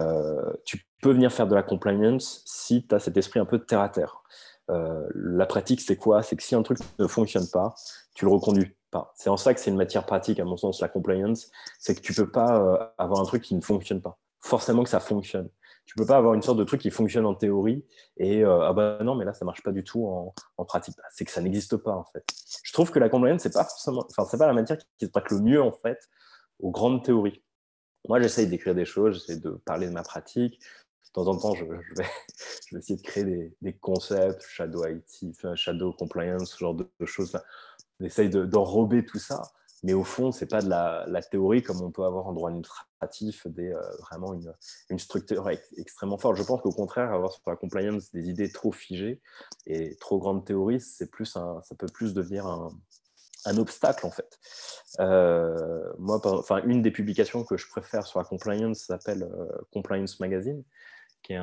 tu, peux venir faire de la compliance si tu as cet esprit un peu de terre à terre. la pratique, c'est quoi? C'est que si un truc ne fonctionne pas, tu le reconduis C'est en ça que c'est une matière pratique, à mon sens, la compliance. C'est que tu peux pas avoir un truc qui ne fonctionne pas. Forcément que ça fonctionne. Tu peux pas avoir une sorte de truc qui fonctionne en théorie et euh, ah bah non, mais là ça marche pas du tout en, pratique. Bah, c'est que ça n'existe pas en fait. Je trouve que la compliance c'est pas forcément, enfin c'est pas la matière qui, se prête le mieux en fait aux grandes théories. Moi j'essaye d'écrire des choses, j'essaie de parler de ma pratique. De temps en temps, je, vais, <laughs> je vais, essayer de créer des, concepts, shadow IT, shadow compliance, ce genre de, choses. J'essaye d'enrober tout ça. Mais au fond, ce n'est pas de la, théorie comme on peut avoir en droit administratif, des, euh, vraiment une, une, structure extrêmement forte. Je pense qu'au contraire, avoir sur la compliance des idées trop figées et trop grandes théories, plus ça peut plus devenir un, un obstacle en fait. Euh, moi, enfin, une des publications que je préfère sur la compliance s'appelle euh, Compliance Magazine, qui est,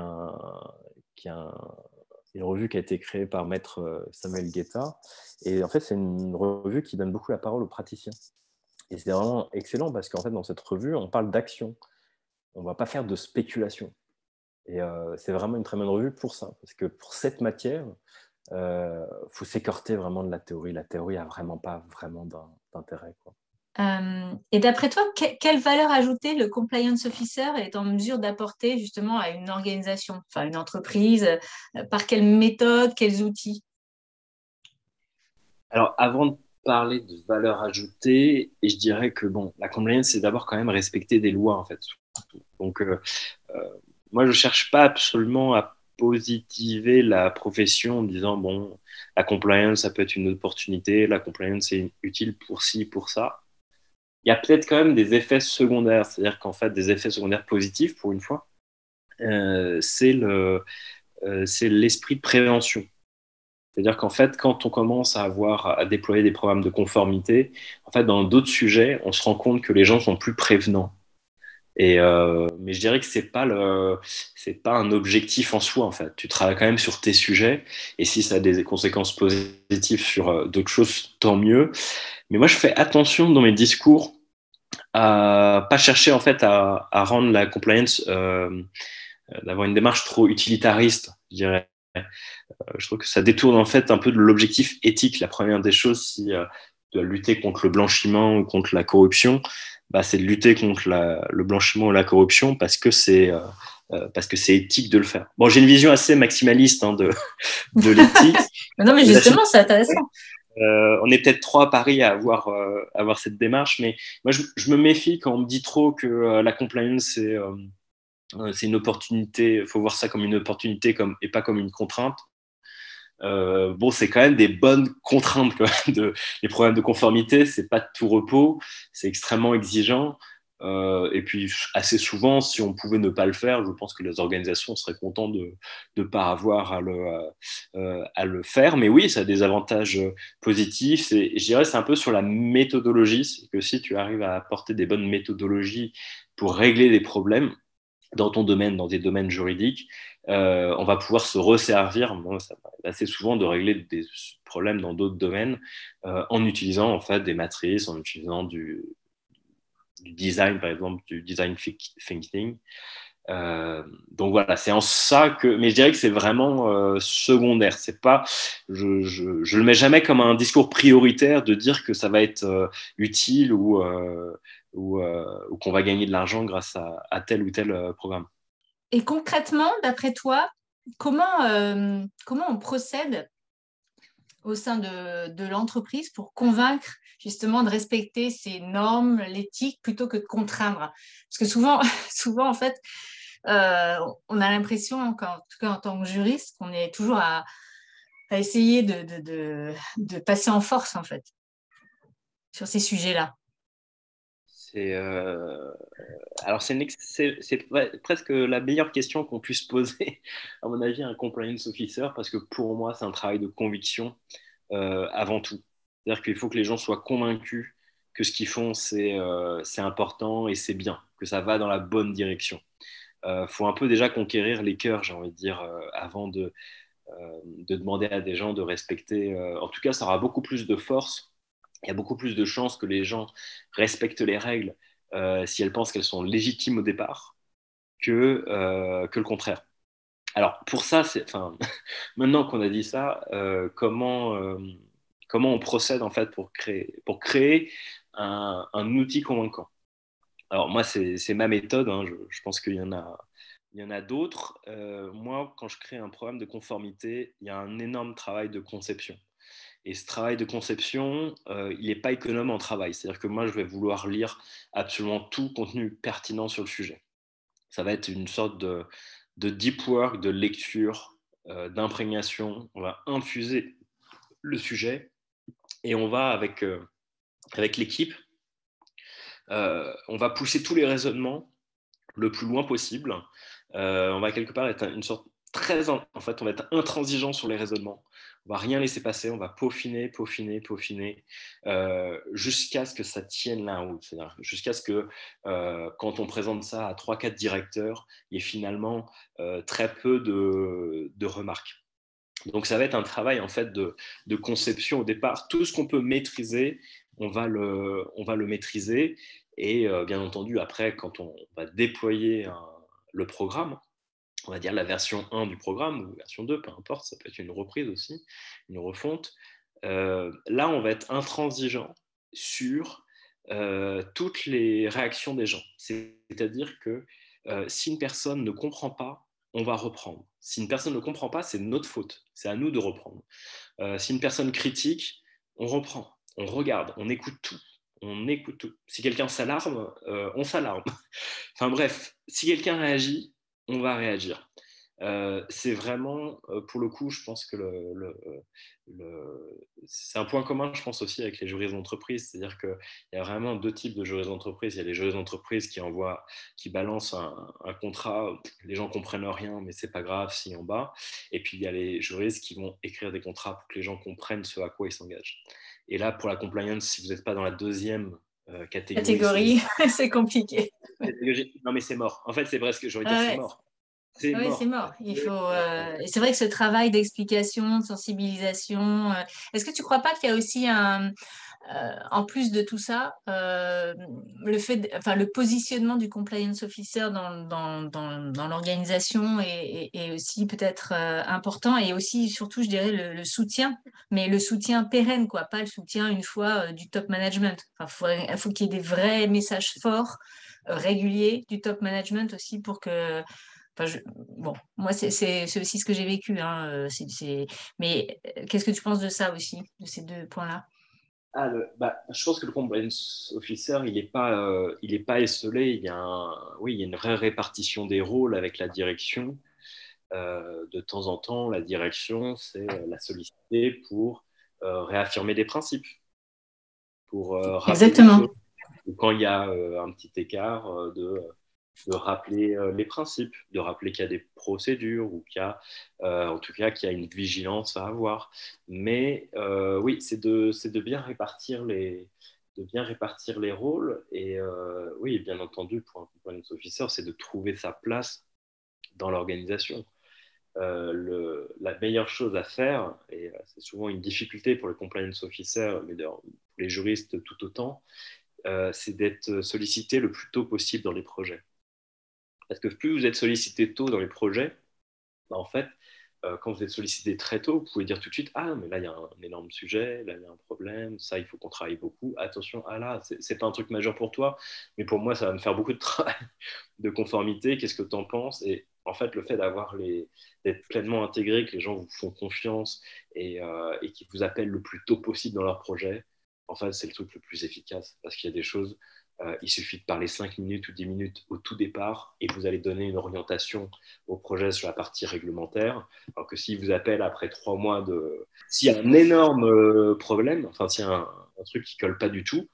une revue qui a été créée par maître euh, Samuel Guetta. Et en fait, c'est une revue qui donne beaucoup la parole aux praticiens. Et c'est vraiment excellent parce qu'en fait, dans cette revue, on parle d'action. On ne va pas faire de spéculation. Et euh, c'est vraiment une très bonne revue pour ça. Parce que pour cette matière, il euh, faut s'écarter vraiment de la théorie. La théorie n'a vraiment pas vraiment d'intérêt. Euh, et d'après toi, quelle valeur ajoutée le compliance officer est en mesure d'apporter justement à une organisation, enfin une entreprise euh, Par quelle méthode, quels outils? Alors, avant de parler de valeur ajoutée, et je dirais que bon, la compliance, c'est d'abord quand même respecter des lois en fait. Donc, euh, moi, je cherche pas absolument à positiver la profession en disant bon, la compliance, ça peut être une opportunité, la compliance, c'est utile pour ci, pour ça il y a peut-être quand même des effets secondaires, c'est-à-dire qu'en fait, des effets secondaires positifs pour une fois, euh, c'est le, euh, c'est l'esprit de prévention. C'est-à-dire qu'en fait, quand on commence à avoir à déployer des programmes de conformité, en fait, dans d'autres sujets, on se rend compte que les gens sont plus prévenants. Et euh, mais je dirais que c'est pas le, c'est pas un objectif en soi en fait. Tu travailles quand même sur tes sujets, et si ça a des conséquences positives sur d'autres choses, tant mieux. Mais moi, je fais attention dans mes discours à pas chercher en fait à, rendre la compliance, euh, d'avoir une démarche trop utilitariste, je dirais. Euh, je trouve que ça détourne en fait un peu de l'objectif éthique. La première des choses, si euh, de lutter contre le blanchiment ou contre la corruption, bah, c'est de lutter contre le blanchiment ou la corruption parce que c'est parce que c'est éthique de le faire. Bon, j'ai une vision assez maximaliste hein, de, <laughs> de l'éthique. <laughs> non, mais justement, c'est intéressant. Euh, on est peut-être trois à Paris à avoir, euh, cette démarche, mais moi, je, me méfie quand on me dit trop que euh, la compliance, c'est une opportunité, il faut voir ça comme une opportunité et pas comme une contrainte. bon, c'est quand même des bonnes contraintes. <laughs> de, les problèmes de conformité, c'est pas de tout repos, c'est extrêmement exigeant. Euh, et puis, assez souvent, si on pouvait ne pas le faire, je pense que les organisations seraient contentes de ne pas avoir à le, euh, à le faire. Mais oui, ça a des avantages positifs. Et je dirais c'est un peu sur la méthodologie. C'est que si tu arrives à apporter des bonnes méthodologies pour régler des problèmes dans ton domaine, dans des domaines juridiques, euh, on va pouvoir se resservir assez souvent de régler des problèmes dans d'autres domaines en utilisant en fait des matrices, en utilisant du, du design, par exemple, du design thinking. Euh, donc voilà, c'est en ça que, mais je dirais que c'est vraiment euh, secondaire. C'est pas, je, je, le mets jamais comme un discours prioritaire de dire que ça va être euh, utile ou, ou, ou qu'on va gagner de l'argent grâce à, à, tel ou tel programme. Et concrètement, d'après toi, comment, comment on procède au sein de, l'entreprise pour convaincre justement de respecter ces normes, l'éthique, plutôt que de contraindre. Parce que souvent, <laughs> souvent en fait, euh, on a l'impression, en tout cas en tant que juriste, qu'on est toujours à, essayer de, de, de, passer en force, en fait, sur ces sujets-là. C'est euh, alors c'est presque la meilleure question qu'on puisse poser, <laughs> à mon avis, à un compliance officer, parce que pour moi, c'est un travail de conviction euh, avant tout. C'est-à-dire qu'il faut que les gens soient convaincus que ce qu'ils font, c'est euh, important et c'est bien, que ça va dans la bonne direction. Il faut un peu déjà conquérir les cœurs, j'ai envie de dire, avant, de demander à des gens de respecter. en tout cas, ça aura beaucoup plus de force. Il y a beaucoup plus de chances que les gens respectent les règles si elles pensent qu'elles sont légitimes au départ que, que le contraire. Alors, pour ça, <laughs> maintenant qu'on a dit ça, comment, comment on procède en fait pour créer, pour créer un, un outil convaincant? Alors, moi, c'est ma méthode. Hein, je, pense qu'il y en a, y en a d'autres. Euh, moi, quand je crée un programme de conformité, il y a un énorme travail de conception. Et ce travail de conception, euh, il n'est pas économe en travail. C'est-à-dire que moi, je vais vouloir lire absolument tout contenu pertinent sur le sujet. Ça va être une sorte de, de deep work, de lecture, euh, d'imprégnation. On va infuser le sujet et on va, avec, avec l'équipe, on va pousser tous les raisonnements le plus loin possible euh, on va quelque part être une sorte très en fait on va être intransigeant sur les raisonnements on va rien laisser passer on va peaufiner peaufiner peaufiner euh, jusqu'à ce que ça tienne la route. C'est-à-dire jusqu'à ce que euh, quand on présente ça à trois quatre directeurs il y ait finalement très peu de, remarques. Donc ça va être un travail en fait de, conception. Au départ tout ce qu'on peut maîtriser on va le, on va le maîtriser. Et bien entendu après quand on va déployer le programme, on va dire la version 1 du programme ou version 2, peu importe, ça peut être une reprise aussi, une refonte. Euh, là, on va être intransigeant sur euh, toutes les réactions des gens. C'est-à-dire que euh, si une personne ne comprend pas, on va reprendre. Si une personne ne comprend pas, c'est notre faute. C'est à nous de reprendre. si une personne critique, on reprend, on regarde, on écoute tout on écoute tout. Si quelqu'un s'alarme, on s'alarme. <laughs> enfin bref, si quelqu'un réagit, on va réagir. Euh, c'est vraiment, euh, pour le coup, je pense que c'est un point commun, je pense aussi avec les juristes d'entreprise, c'est-à-dire qu'il y a vraiment deux types de juristes d'entreprise. Il y a les juristes d'entreprise qui envoient, qui balancent un, contrat, les gens comprennent rien, mais c'est pas grave si en bas. Et puis il y a les juristes qui vont écrire des contrats pour que les gens comprennent ce à quoi ils s'engagent. Et là, pour la compliance, si vous n'êtes pas dans la deuxième euh, catégorie, <laughs> c'est compliqué. Non, mais c'est mort. En fait, c'est presque, j'aurais dit, ah c'est mort. C'est oui, c'est mort. Il faut. Euh, c'est vrai que ce travail d'explication, de sensibilisation. Euh, est-ce que tu ne crois pas qu'il y a aussi un, euh, en plus de tout ça, euh, le, fait, enfin, le positionnement du compliance officer dans, dans, dans, l'organisation est, aussi peut-être euh, important et aussi, surtout, je dirais, le, soutien, mais le soutien pérenne, quoi, pas le soutien une fois du top management. Enfin, il faut, qu'il y ait des vrais messages forts, réguliers du top management aussi pour que. Bon, moi, c'est aussi ce que j'ai vécu. Hein, mais qu'est-ce que tu penses de ça aussi, de ces deux points-là? Ah, bah, je pense que le compliance officer, il n'est pas, euh, il est pas esselé. Il y, a oui, il y a une vraie répartition des rôles avec la direction. Euh, de temps en temps, la direction, c'est euh, la solliciter pour réaffirmer des principes. Pour, Exactement. Quand il y a un petit écart de de rappeler euh, les principes, de rappeler qu'il y a des procédures ou qu'il y a, euh, en tout cas, qu'il y a une vigilance à avoir. Mais euh, oui, c'est de, bien répartir les rôles et oui, bien entendu, pour un compliance officer, c'est de trouver sa place dans l'organisation. la meilleure chose à faire, et c'est souvent une difficulté pour le compliance officer, mais pour les juristes tout autant, c'est d'être sollicité le plus tôt possible dans les projets. Parce que plus vous êtes sollicité tôt dans les projets, bah, en fait, euh, quand vous êtes sollicité très tôt, vous pouvez dire tout de suite Ah, mais là, il y a un, énorme sujet, là, il y a un problème, ça, il faut qu'on travaille beaucoup. Attention, ah là, c'est pas un truc majeur pour toi, mais pour moi, ça va me faire beaucoup de travail <laughs> de conformité. Qu'est-ce que tu en penses? Et en fait, le fait d'avoir les d'être pleinement intégré, que les gens vous font confiance et, euh, et qui vous appellent le plus tôt possible dans leur projet, en fait, c'est le truc le plus efficace parce qu'il y a des choses euh, il suffit de parler 5 minutes ou 10 minutes au tout départ et vous allez donner une orientation au projet sur la partie réglementaire. Alors que s'il vous appelle après 3 mois de... S'il y a un énorme euh, problème, enfin s'il y a un, un truc qui colle pas du tout,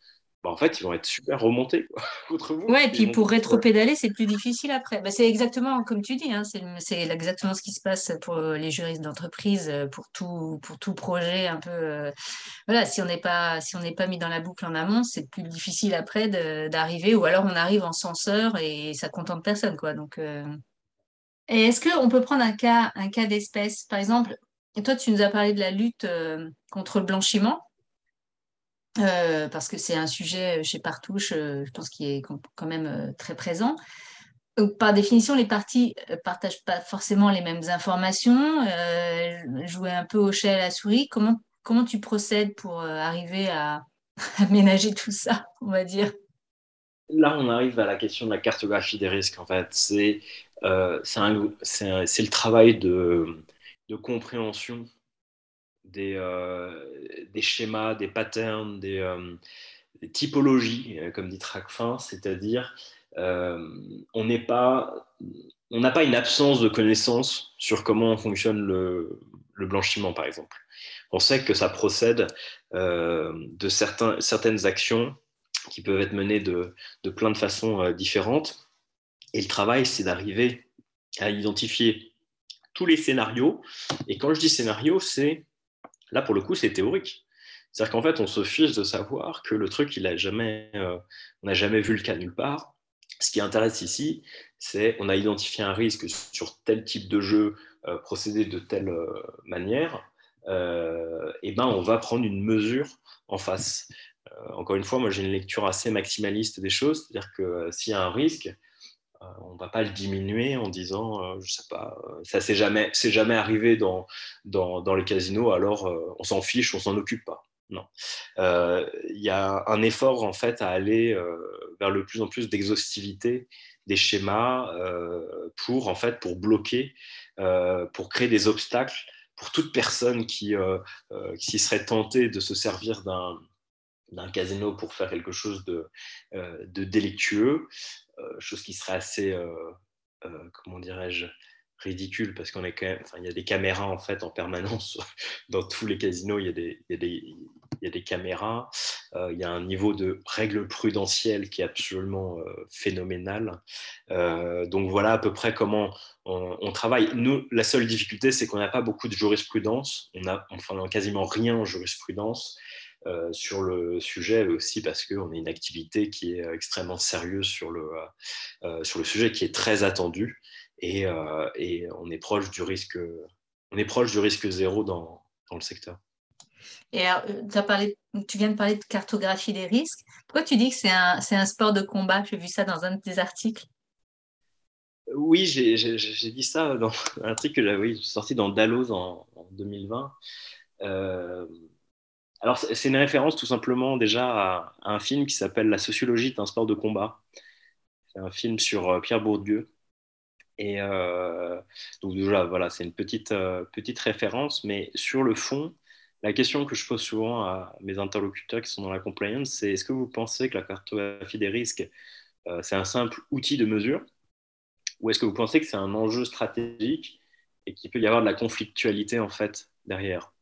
bah, en fait, ils vont être super remontés <laughs> contre vous. Ouais, et puis pour rétro-pédaler, c'est plus difficile après. Bah, c'est exactement comme tu dis, hein, c'est exactement ce qui se passe pour les juristes d'entreprise, euh, pour tout, pour tout projet un peu. Euh, voilà, si on n'est pas, si on n'est pas mis dans la boucle en amont, c'est plus difficile après d'arriver, ou alors on arrive en censeur et ça contente personne, quoi. Donc. Euh, et est-ce qu'on peut prendre un cas, un cas d'espèce? Par exemple, toi, tu nous as parlé de la lutte contre le blanchiment. Parce que c'est un sujet chez Partouche, je pense, qui est quand même très présent par définition, les parties ne partagent pas forcément les mêmes informations, euh, jouer un peu au chat à la souris. Comment, comment tu procèdes pour euh, arriver à, <laughs> ménager tout ça, on va dire? Là, on arrive à la question de la cartographie des risques. En fait, c'est euh, le travail de, de compréhension des, des, schémas, des patterns, des, des typologies, comme dit Tracfin, c'est-à-dire euh, on n'est pas, on n'a pas une absence de connaissances sur comment fonctionne le, blanchiment, par exemple. On sait que ça procède euh, de certaines actions qui peuvent être menées de, plein de façons euh, différentes. Et le travail, c'est d'arriver à identifier tous les scénarios. Et quand je dis scénario, c'est là pour le coup, c'est théorique. C'est-à-dire qu'en fait, on se fiche de savoir que le truc, il a jamais, on n'a jamais vu le cas nulle part ce qui intéresse ici, c'est on a identifié un risque sur tel type de jeu, euh, procéder de telle euh, manière, euh, et ben on va prendre une mesure en face. encore une fois, moi j'ai une lecture assez maximaliste des choses, c'est-à-dire que s'il y a un risque, on ne va pas le diminuer en disant, je sais pas, ça s'est jamais, jamais arrivé dans, dans, dans les casinos, alors on s'en fiche, on s'en occupe pas. Non. Euh, il y a un effort en fait à aller euh, vers le plus en plus d'exhaustivité des schémas euh, pour en fait pour bloquer, pour créer des obstacles pour toute personne qui, qui serait tentée de se servir d'un d'un casino pour faire quelque chose de, de délictueux, chose qui serait assez, comment dirais-je, ridicule parce qu'on est quand même, il y a des caméras en fait en permanence <laughs> dans tous les casinos. Il y a des, il y a des, il y a des caméras. Euh, il y a un niveau de règle prudentielle qui est absolument euh, phénoménal. Euh, donc voilà à peu près comment on, travaille. Nous, la seule difficulté, c'est qu'on n'a pas beaucoup de jurisprudence. On a, enfin, quasiment rien en jurisprudence. Sur le sujet aussi parce qu'on a une activité qui est extrêmement sérieuse sur le, sur le sujet, qui est très attendue et, euh, et, on est proche du risque, on est proche du risque zéro dans, dans le secteur. Et as parlé, tu viens de parler de cartographie des risques. Pourquoi tu dis que c'est un, un, sport de combat? J'ai vu ça dans un de tes articles. Oui, j'ai dit ça dans <laughs> un article que j'avais sorti dans Dalloz en, 2020. Euh, alors, c'est une référence tout simplement déjà à, un film qui s'appelle La sociologie d'un sport de combat. C'est un film sur euh, Pierre Bourdieu. Et euh, donc déjà, voilà, c'est une petite, euh, petite référence, mais sur le fond, la question que je pose souvent à mes interlocuteurs qui sont dans la compliance, c'est est-ce que vous pensez que la cartographie des risques, c'est un simple outil de mesure, ou est-ce que vous pensez que c'est un enjeu stratégique et qu'il peut y avoir de la conflictualité en fait derrière?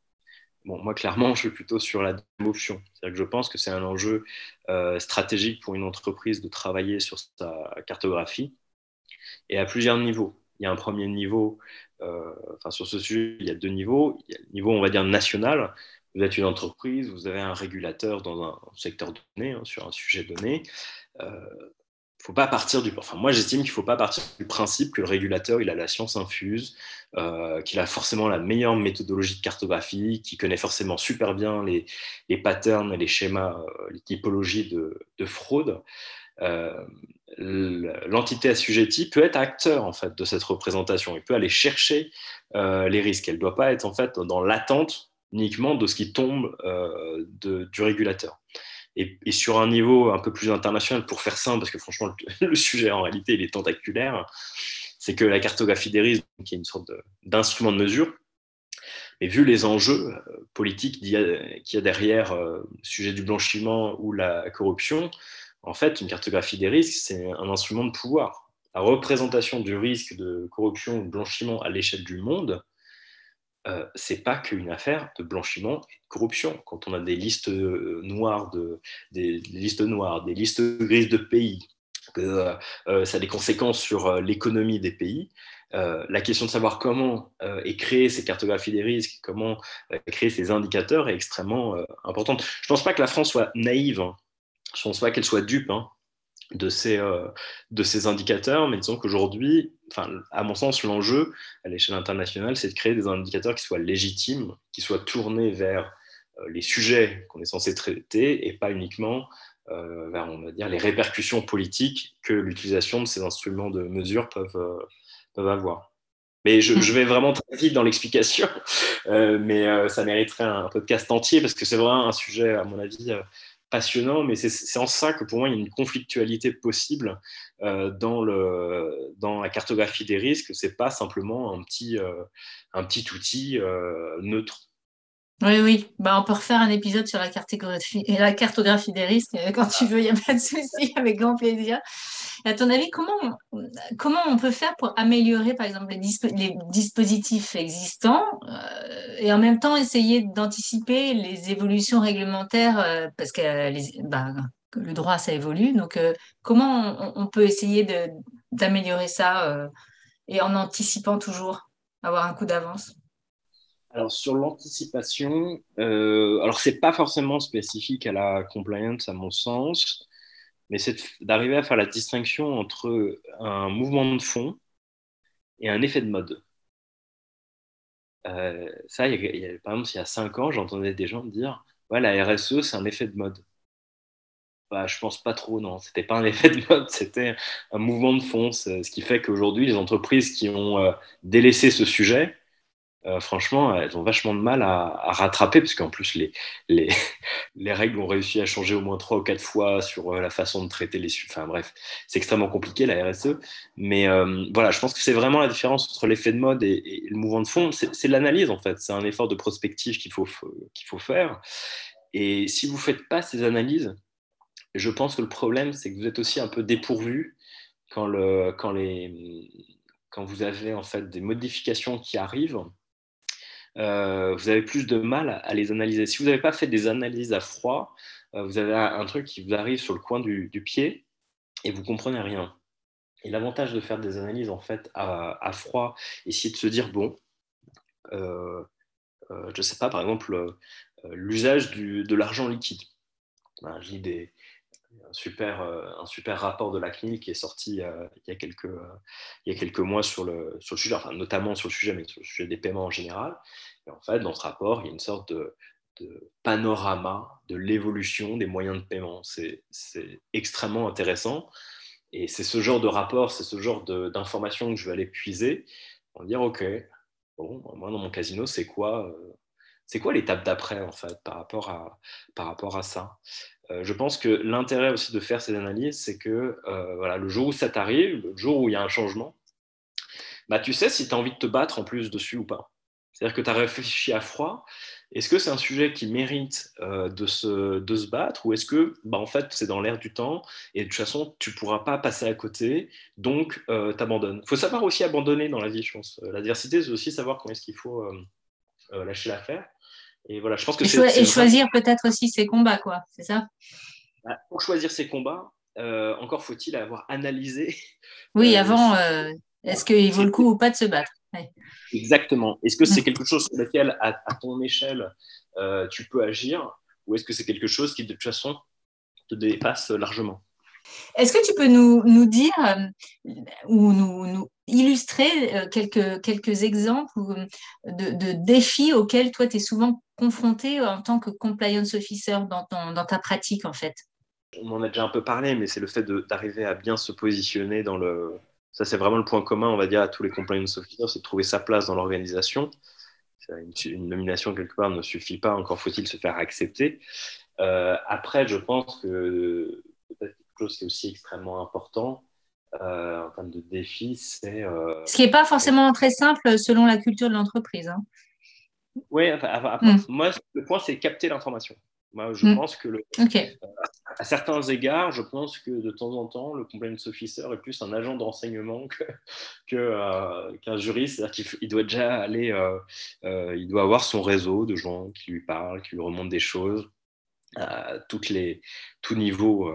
Bon, moi, clairement, je suis plutôt sur la option. C'est-à-dire que je pense que c'est un enjeu stratégique pour une entreprise de travailler sur sa cartographie et à plusieurs niveaux. Il y a un premier niveau, euh, enfin sur ce sujet, il y a deux niveaux. Il y a le niveau, on va dire, national. Vous êtes une entreprise, vous avez un régulateur dans un secteur donné, hein, sur un sujet donné. Euh, faut pas partir du. Enfin, moi, j'estime qu'il ne faut pas partir du principe que le régulateur, il a la science infuse, euh, qu'il a forcément la meilleure méthodologie de cartographie, qu'il connaît forcément super bien les, les patterns, les schémas, euh, les typologies de, de fraude. Euh, l'entité assujettie peut être acteur en fait de cette représentation. Il peut aller chercher les risques. Elle ne doit pas être en fait dans l'attente uniquement de ce qui tombe euh, du régulateur. Et, sur un niveau un peu plus international, pour faire simple, parce que franchement le, <laughs> sujet en réalité il est tentaculaire, c'est que la cartographie des risques, qui est une sorte d'instrument de, mesure, et vu les enjeux politiques qu'il y, a derrière le sujet du blanchiment ou la corruption, en fait, une cartographie des risques, c'est un instrument de pouvoir. La représentation du risque de corruption ou de blanchiment à l'échelle du monde, euh, c'est pas qu'une affaire de blanchiment et de corruption. Quand on a des listes euh, noires, de, des, listes noires, des listes grises de pays, que euh, ça a des conséquences sur l'économie des pays, la question de savoir comment est créée ces cartographies des risques, comment créer ces indicateurs est extrêmement importante. Je ne pense pas que la France soit naïve hein, je pense pas qu'elle soit dupe. Hein. De ces, de ces indicateurs, mais disons qu'aujourd'hui, enfin, à mon sens, l'enjeu à l'échelle internationale, c'est de créer des indicateurs qui soient légitimes, qui soient tournés vers les sujets qu'on est censé traiter et pas uniquement vers, on va dire, les répercussions politiques que l'utilisation de ces instruments de mesure peuvent, peuvent avoir. Mais je, je, vais vraiment très vite dans l'explication, euh, mais euh, ça mériterait un podcast entier parce que c'est vraiment un sujet, à mon avis, euh, passionnant. Mais c'est en ça que pour moi, il y a une conflictualité possible euh, dans, la cartographie des risques. C'est pas simplement un petit, euh, outil euh, neutre. Oui, oui. Bah, on peut refaire un épisode sur la cartographie, la cartographie des risques. Quand tu veux, il n'y a pas de souci, <laughs> avec grand plaisir. À ton avis, comment, comment on peut faire pour améliorer, par exemple, les, dispositifs existants euh, et en même temps essayer d'anticiper les évolutions réglementaires euh, parce que, bah, le droit, ça évolue. Donc, euh, comment on, peut essayer d'améliorer ça et en anticipant toujours, avoir un coup d'avance? Alors sur l'anticipation, euh, alors c'est pas forcément spécifique à la compliance à mon sens, mais c'est d'arriver à faire la distinction entre un mouvement de fond et un effet de mode. Euh, ça, y a, par exemple, il y a cinq ans, j'entendais des gens dire ouais, la RSE, c'est un effet de mode. Bah, je pense pas trop, non. C'était pas un <laughs> effet de mode, c'était un mouvement de fond. Ce qui fait qu'aujourd'hui, les entreprises qui ont euh, délaissé ce sujet, euh, franchement, elles ont vachement de mal à, rattraper, parce qu'en plus, les, les, <laughs> les, règles ont réussi à changer au moins trois ou quatre fois sur euh, la façon de traiter les... Enfin bref, c'est extrêmement compliqué, la RSE. Mais euh, voilà, je pense que c'est vraiment la différence entre l'effet de mode et, le mouvement de fond. C'est l'analyse, en fait. C'est un effort de prospective qu'il faut, faut faire. Et si vous ne faites pas ces analyses, je pense que le problème, c'est que vous êtes aussi un peu dépourvu quand, le, quand, les, quand vous avez en fait des modifications qui arrivent euh, vous avez plus de mal à les analyser. Si vous n'avez pas fait des analyses à froid, euh, vous avez un, truc qui vous arrive sur le coin du, pied et vous comprenez rien. Et l'avantage de faire des analyses en fait à, froid, essayer de se dire bon, euh, je ne sais pas, par exemple, l'usage de l'argent liquide. Ben, je des, un super, un super rapport de la CNIL qui est sorti il, y a quelques, il y a quelques mois sur le, sur le sujet, enfin, notamment sur le sujet, mais sur le sujet des paiements en général. Et en fait, dans ce rapport, il y a une sorte de, panorama de l'évolution des moyens de paiement. C'est extrêmement intéressant. Et c'est ce genre de rapport, c'est ce genre d'informations que je vais aller puiser pour dire, OK, bon, moi dans mon casino, c'est quoi, euh, c'est quoi l'étape d'après en fait par rapport à, par rapport à ça? euh, Je pense que l'intérêt aussi de faire ces analyses, c'est que euh, voilà, le jour où ça t'arrive, le jour où il y a un changement, bah, tu sais si tu as envie de te battre en plus dessus ou pas. C'est-à-dire que tu as réfléchi à froid. Est-ce que c'est un sujet qui mérite euh, de, se, battre ou est-ce que, bah, en fait, c'est dans l'air du temps et de toute façon, tu ne pourras pas passer à côté, donc euh, tu abandonnes. Il faut savoir aussi abandonner dans la vie, je pense. Euh, L'adversité, c'est aussi savoir quand est-ce qu'il faut lâcher l'affaire. Et voilà, je pense que. Et choisir peut-être aussi ses combats, quoi, c'est ça? Bah, Pour choisir ses combats, encore faut-il avoir analysé. <laughs> Oui, avant, est-ce qu'il vaut le coup ou pas de se battre? Exactement. Est-ce que c'est quelque chose sur lequel, à, ton échelle, euh, tu peux agir? Ou est-ce que c'est quelque chose qui, de toute façon, te dépasse largement? Est-ce que tu peux nous, nous dire euh, ou nous, nous illustrer euh, quelques, quelques exemples de, de, défis auxquels toi, tu es souvent confronté en tant que compliance officer dans, ta pratique, en fait? On en a déjà un peu parlé, mais c'est le fait d'arriver à bien se positionner dans le, ça, c'est vraiment le point commun, on va dire, à tous les compliance officers, c'est de trouver sa place dans l'organisation. Une, nomination, quelque part, ne suffit pas, encore faut-il se faire accepter. Euh, après, je pense que quelque chose qui est aussi extrêmement important euh, en termes de défis, c'est. Euh, Ce qui n'est pas forcément très simple selon la culture de l'entreprise. Hein. Oui, hmm. moi, le point, c'est capter l'information. Moi, je hmm. pense que, le, à certains égards, je pense que de temps en temps, le compliance officer est plus un agent d'enseignement <laughs> qu'un euh, juriste. C'est-à-dire qu'il doit déjà aller, euh, euh, il doit avoir son réseau de gens qui lui parlent, qui lui remontent des choses à toutes les, tout niveau,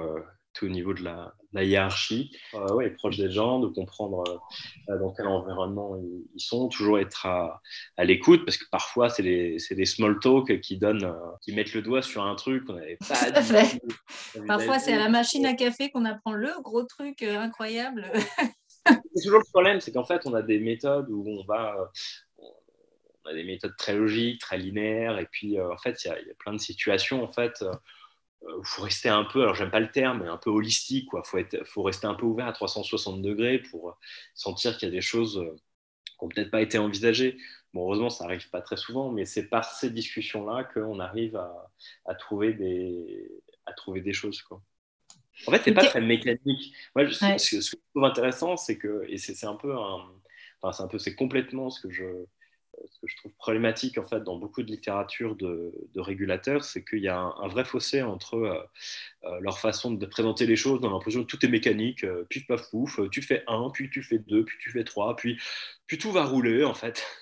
au niveau de la, hiérarchie. Euh, ouais, proche des gens, de comprendre euh, dans quel environnement ils, sont, toujours être à, l'écoute, parce que parfois, c'est des, small talk qui donnent, euh, qui mettent le doigt sur un truc qu'on n'avait pas dit. <laughs> Parfois, c'est à la machine à café qu'on apprend le gros truc incroyable. <laughs> c'est toujours le problème, c'est qu'en fait, on a des méthodes où on va on a des méthodes très logiques, très linéaires, et puis en fait, il y, y, a plein de situations en fait il euh, faut rester un peu, alors j'aime pas le terme, mais un peu holistique. Il faut, faut rester un peu ouvert à 360 degrés pour sentir qu'il y a des choses euh, qui n'ont peut-être pas été envisagées. Bon, heureusement, ça n'arrive pas très souvent, mais c'est par ces discussions-là qu'on arrive à, à, trouver des, à trouver des choses. Quoi. En fait, c'est pas très mécanique. Moi, ce, que je trouve intéressant, c'est que, et c'est un peu un, enfin, c'est un peu, c'est complètement ce que je, ce que je trouve problématique en fait dans beaucoup de littérature de, régulateurs, c'est qu'il y a un, vrai fossé entre euh, euh, leur façon de présenter les choses, dans l'impression que tout est mécanique, euh, pif paf pouf, tu fais un, puis tu fais deux, puis tu fais trois, puis, puis tout va rouler en fait. <laughs>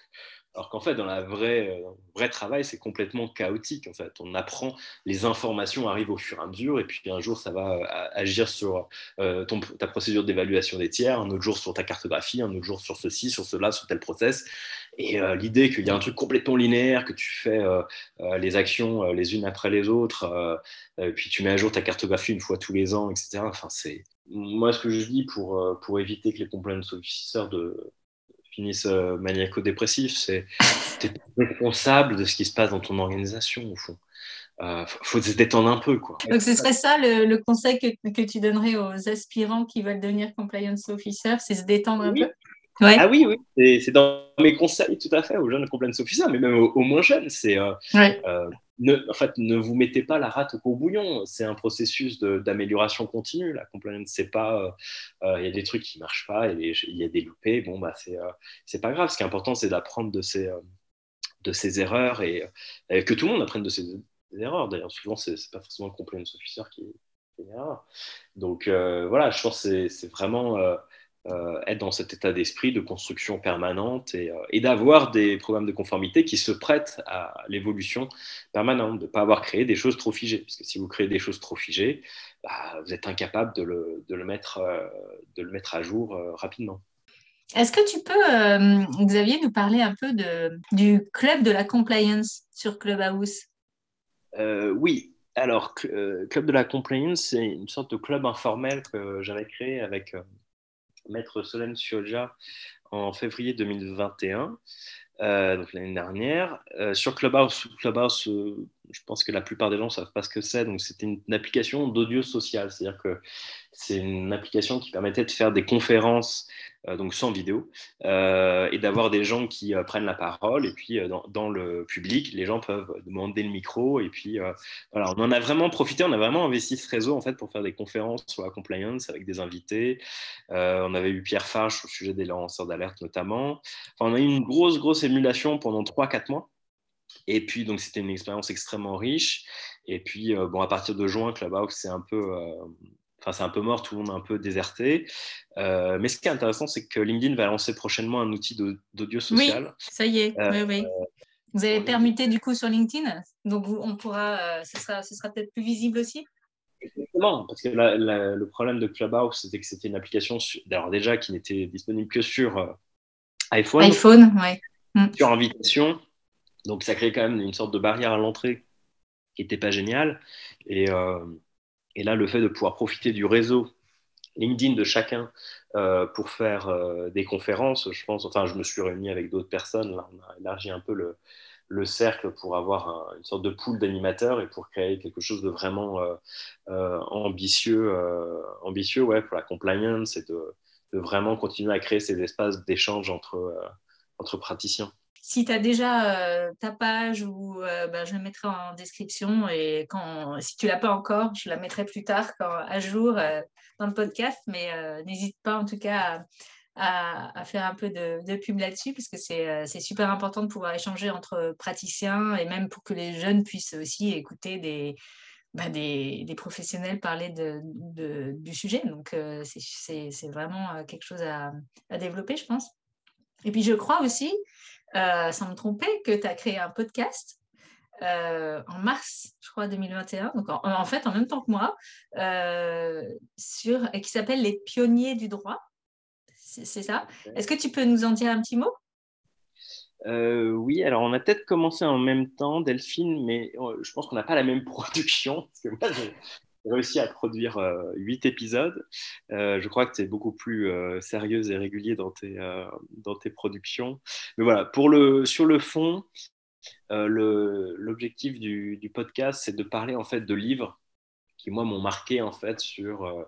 Alors qu'en fait, dans la vraie, euh, vrai travail, c'est complètement chaotique. En fait, on apprend, les informations arrivent au fur et à mesure, et puis un jour, ça va agir sur ta procédure d'évaluation des tiers, un autre jour sur ta cartographie, un autre jour sur ceci, sur cela, sur tel process. Et l'idée qu'il y a un truc complètement linéaire, que tu fais les actions les unes après les autres, puis tu mets à jour ta cartographie une fois tous les ans, etc. Enfin, c'est moi ce que je dis pour, pour éviter que les compliance officers de finissent euh, maniaco-dépressifs. C'est tu es responsable de ce qui se passe dans ton organisation, au fond. Il euh, faut se détendre un peu. Quoi. Donc, ce serait ça le, conseil que, que, tu donnerais aux aspirants qui veulent devenir compliance officer, c'est se détendre un peu? Ouais. Ah oui, oui, c'est dans mes conseils tout à fait aux jeunes compliance officers, mais même aux, moins jeunes. C'est euh, ne, en fait, ne vous mettez pas la rate au bouillon. C'est un processus d'amélioration continue. La compliance, c'est pas, il euh, euh, y a des trucs qui marchent pas, il y, a des loupés. Bon, bah, c'est, euh, c'est pas grave. Ce qui est important, c'est d'apprendre de ces, de ces erreurs et, que tout le monde apprenne de ces, erreurs. D'ailleurs, souvent, c'est, pas forcément le compliance officer qui fait une erreur. Donc, voilà, je pense que c'est, vraiment euh, être dans cet état d'esprit de construction permanente et, euh, et d'avoir des programmes de conformité qui se prêtent à l'évolution permanente, de ne pas avoir créé des choses trop figées. Parce que si vous créez des choses trop figées, bah, vous êtes incapable de le, de le, mettre, euh, de le mettre à jour rapidement. Est-ce que tu peux, Xavier, nous parler un peu de, du club de la compliance sur Clubhouse? Oui, alors, Club de la Compliance, c'est une sorte de club informel que j'avais créé avec Maître Solène Sioja en février 2021, euh, donc l'année dernière. Euh, sur Clubhouse, Clubhouse euh, je pense que la plupart des gens ne savent pas ce que c'est. Donc, c'était une, application d'audio social. C'est-à-dire que c'est une application qui permettait de faire des conférences, euh, donc sans vidéo, euh, et d'avoir des gens qui euh, prennent la parole. Et puis, dans, le public, les gens peuvent demander le micro. Et puis, voilà, on en a vraiment profité. On a vraiment investi ce réseau, en fait, pour faire des conférences sur la compliance avec des invités. on avait eu Pierre Fache au sujet des lanceurs d'alerte, notamment. Enfin, on a eu une grosse, grosse émulation pendant 3-4 mois. Et puis, donc, c'était une expérience extrêmement riche. Et puis, euh, bon, à partir de juin, Clubhouse, c'est un peu. Euh, enfin, c'est un peu mort, tout le monde a un peu déserté. Euh, mais ce qui est intéressant, c'est que LinkedIn va lancer prochainement un outil d'audio social. Oui, ça y est, oui, oui. Vous avez permuté du coup sur LinkedIn, donc on pourra, ce sera, ce sera peut-être plus visible aussi? Exactement, parce que le problème de Clubhouse, c'était que c'était une application, d'ailleurs déjà qui n'était disponible que sur iPhone. iPhone, oui. Mm. Sur invitation, donc ça crée quand même une sorte de barrière à l'entrée qui n'était pas géniale. Et, euh, et, là, le fait de pouvoir profiter du réseau LinkedIn de chacun euh, pour faire euh, des conférences, je pense, enfin, je me suis réuni avec d'autres personnes, là, on a élargi un peu le, le cercle pour avoir une sorte de pool d'animateurs et pour créer quelque chose de vraiment ambitieux, ambitieux ouais, pour la compliance et de, de, vraiment continuer à créer ces espaces d'échange entre, entre praticiens si tu as déjà euh, ta page, ou, euh, bah, je la mettrai en description. Et quand, si tu l'as pas encore, je la mettrai plus tard à jour euh, dans le podcast. Mais n'hésite pas en tout cas à, faire un peu de, pub là-dessus, parce que c'est super important de pouvoir échanger entre praticiens et même pour que les jeunes puissent aussi écouter des, bah, professionnels parler de, du sujet. Donc, c'est vraiment quelque chose à, développer, je pense. Et puis, je crois aussi euh, sans me tromper, que tu as créé un podcast en mars, je crois, 2021, donc en, fait en même temps que moi, sur, qui s'appelle Les pionniers du droit. C'est ça? Est-ce que tu peux nous en dire un petit mot? Euh, oui, alors on a peut-être commencé en même temps, Delphine, mais euh, je pense qu'on n'a pas la même <laughs> production. Parce que moi, j'ai réussi à produire euh, huit épisodes. je crois que tu es beaucoup plus sérieuse et régulier dans tes, dans tes productions. Mais voilà, pour le, sur le fond, l'objectif du, du, podcast, c'est de parler en fait de livres qui, moi, m'ont marqué en fait sur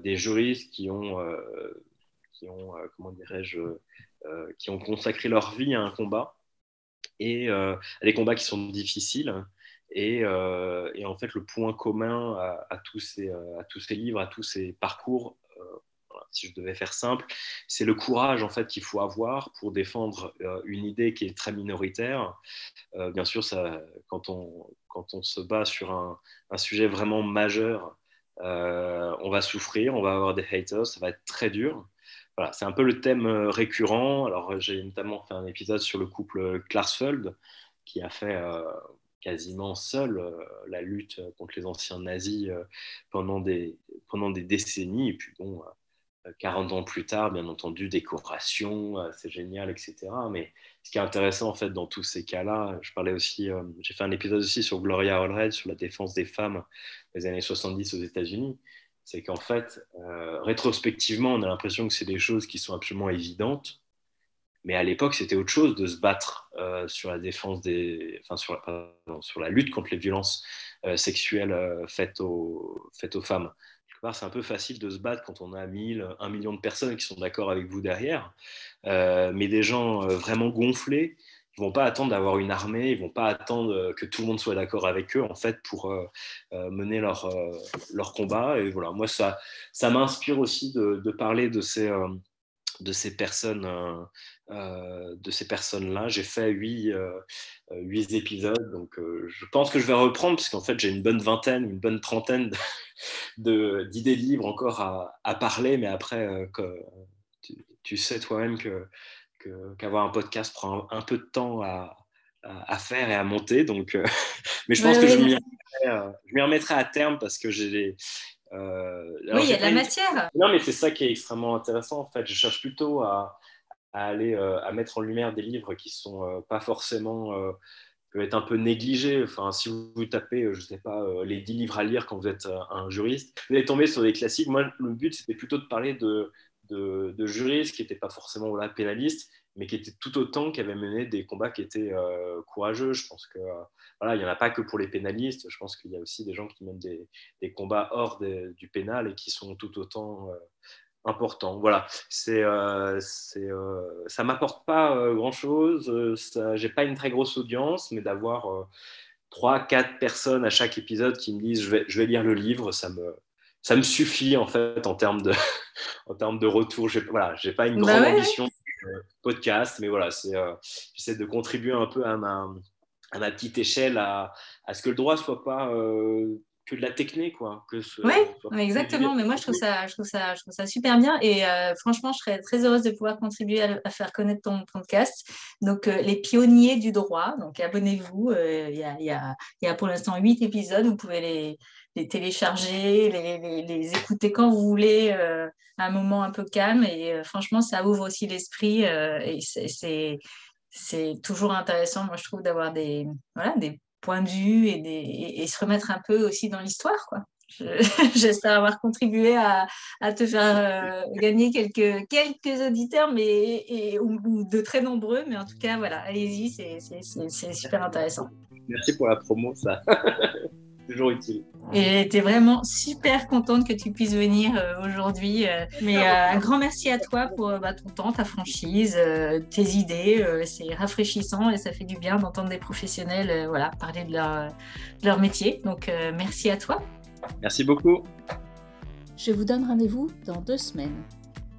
des juristes qui ont, qui ont comment dirais-je, euh, qui ont consacré leur vie à un combat et euh, à des combats qui sont difficiles. Et, euh, et, en fait, le point commun à, tous ces, à, tous ces, livres, à tous ces parcours, si je devais faire simple, c'est le courage en fait qu'il faut avoir pour défendre une idée qui est très minoritaire. bien sûr, quand, on, se bat sur un, sujet vraiment majeur, on va souffrir, on va avoir des haters, ça va être très dur voilà, c'est un peu le thème euh, récurrent. Alors, euh, j'ai notamment fait un épisode sur le couple Klarsfeld, qui a fait euh, quasiment seul la lutte contre les anciens nazis pendant, des, pendant des décennies. Et puis, bon, 40 ans plus tard, bien entendu, décoration, c'est génial, etc. Mais ce qui est intéressant, en fait, dans tous ces cas-là, je parlais aussi, j'ai fait un épisode aussi sur Gloria Allred, sur la défense des femmes des années 70 aux États-Unis c'est qu'en fait, euh, rétrospectivement, on a l'impression que c'est des choses qui sont absolument évidentes, mais à l'époque, c'était autre chose de se battre euh, sur la défense des, enfin sur la, lutte contre les violences euh, sexuelles faites aux, faites aux femmes. C'est un peu facile de se battre quand on a 1000, 1 million de personnes qui sont d'accord avec vous derrière, mais des gens vraiment gonflés ils vont pas attendre d'avoir une armée, ils vont pas attendre euh, que tout le monde soit d'accord avec eux en fait pour euh, euh, mener leur, combat. Et voilà, moi ça, m'inspire aussi de, de, parler de ces, de ces personnes, de ces personnes-là. J'ai fait huit, huit épisodes, donc je pense que je vais reprendre parce qu'en fait j'ai une bonne vingtaine, une bonne trentaine de, <laughs> d'idées libres encore à, à, parler, mais après que, tu, tu sais toi-même que qu'avoir un podcast prend un, peu de temps à, à, faire et à monter. Donc, euh, <laughs> mais je pense que je m'y remettrai, remettrai, à terme parce que j'ai euh, oui, il y a de la matière. Non, mais c'est ça qui est extrêmement intéressant. En fait, je cherche plutôt à, à aller euh, à mettre en lumière des livres qui sont pas forcément peuvent être un peu négligés. Enfin, si vous tapez, je sais pas, les 10 livres à lire quand vous êtes un juriste, vous allez tomber sur des classiques. Moi, le but, c'était plutôt de parler de, de, juristes qui n'étaient pas forcément voilà, pénalistes, mais qui étaient tout autant, qui avaient mené des combats qui étaient euh, courageux. Je pense que euh, voilà, il n'y en a pas que pour les pénalistes. Je pense qu'il y a aussi des gens qui mènent des, combats hors du pénal et qui sont tout autant euh, importants. Voilà, c'est, c'est, ça m'apporte pas grand chose. J'ai pas une très grosse audience, mais d'avoir trois, quatre personnes à chaque épisode qui me disent je vais, je vais lire le livre, ça me ça me suffit en fait en termes de, <laughs> en termes de retour. J'ai voilà, j'ai pas une bah grande ambition de podcast, mais voilà, c'est, euh, j'essaie de contribuer un peu à ma, à ma petite échelle à, à ce que le droit soit pas euh, que de la technique, quoi. Oui, exactement. Mais moi, je trouve ça, je trouve ça, je trouve ça super bien. Et euh, franchement, je serais très heureuse de pouvoir contribuer à, faire connaître ton podcast. Donc, les pionniers du droit. Donc, abonnez-vous. Il y, a, y, a, y, a, pour l'instant huit épisodes. Vous pouvez les, les télécharger, les, les, écouter quand vous voulez, euh, à un moment un peu calme. Et euh, franchement, ça ouvre aussi l'esprit. Euh, et c'est toujours intéressant, moi, je trouve, d'avoir des, voilà, des points de vue et, des, et, se remettre un peu aussi dans l'histoire, quoi. <laughs> J'espère avoir contribué à, à te faire gagner quelques, quelques auditeurs, mais et, ou, de très nombreux. Mais en tout cas, voilà, allez-y, c'est super intéressant. Merci pour la promo, ça. <laughs> toujours utile. Et j'étais vraiment super contente que tu puisses venir euh, aujourd'hui. Euh. mais euh, un grand merci à toi pour bah, ton temps, ta franchise, tes idées. c'est rafraîchissant et ça fait du bien d'entendre des professionnels voilà, parler de leur, de leur métier. Donc merci à toi. Merci beaucoup. Je vous donne rendez-vous dans deux semaines.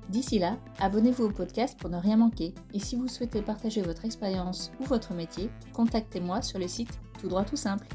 D'ici là, abonnez-vous au podcast pour ne rien manquer. Et si vous souhaitez partager votre expérience ou votre métier, contactez-moi sur le site Tout droit tout simple.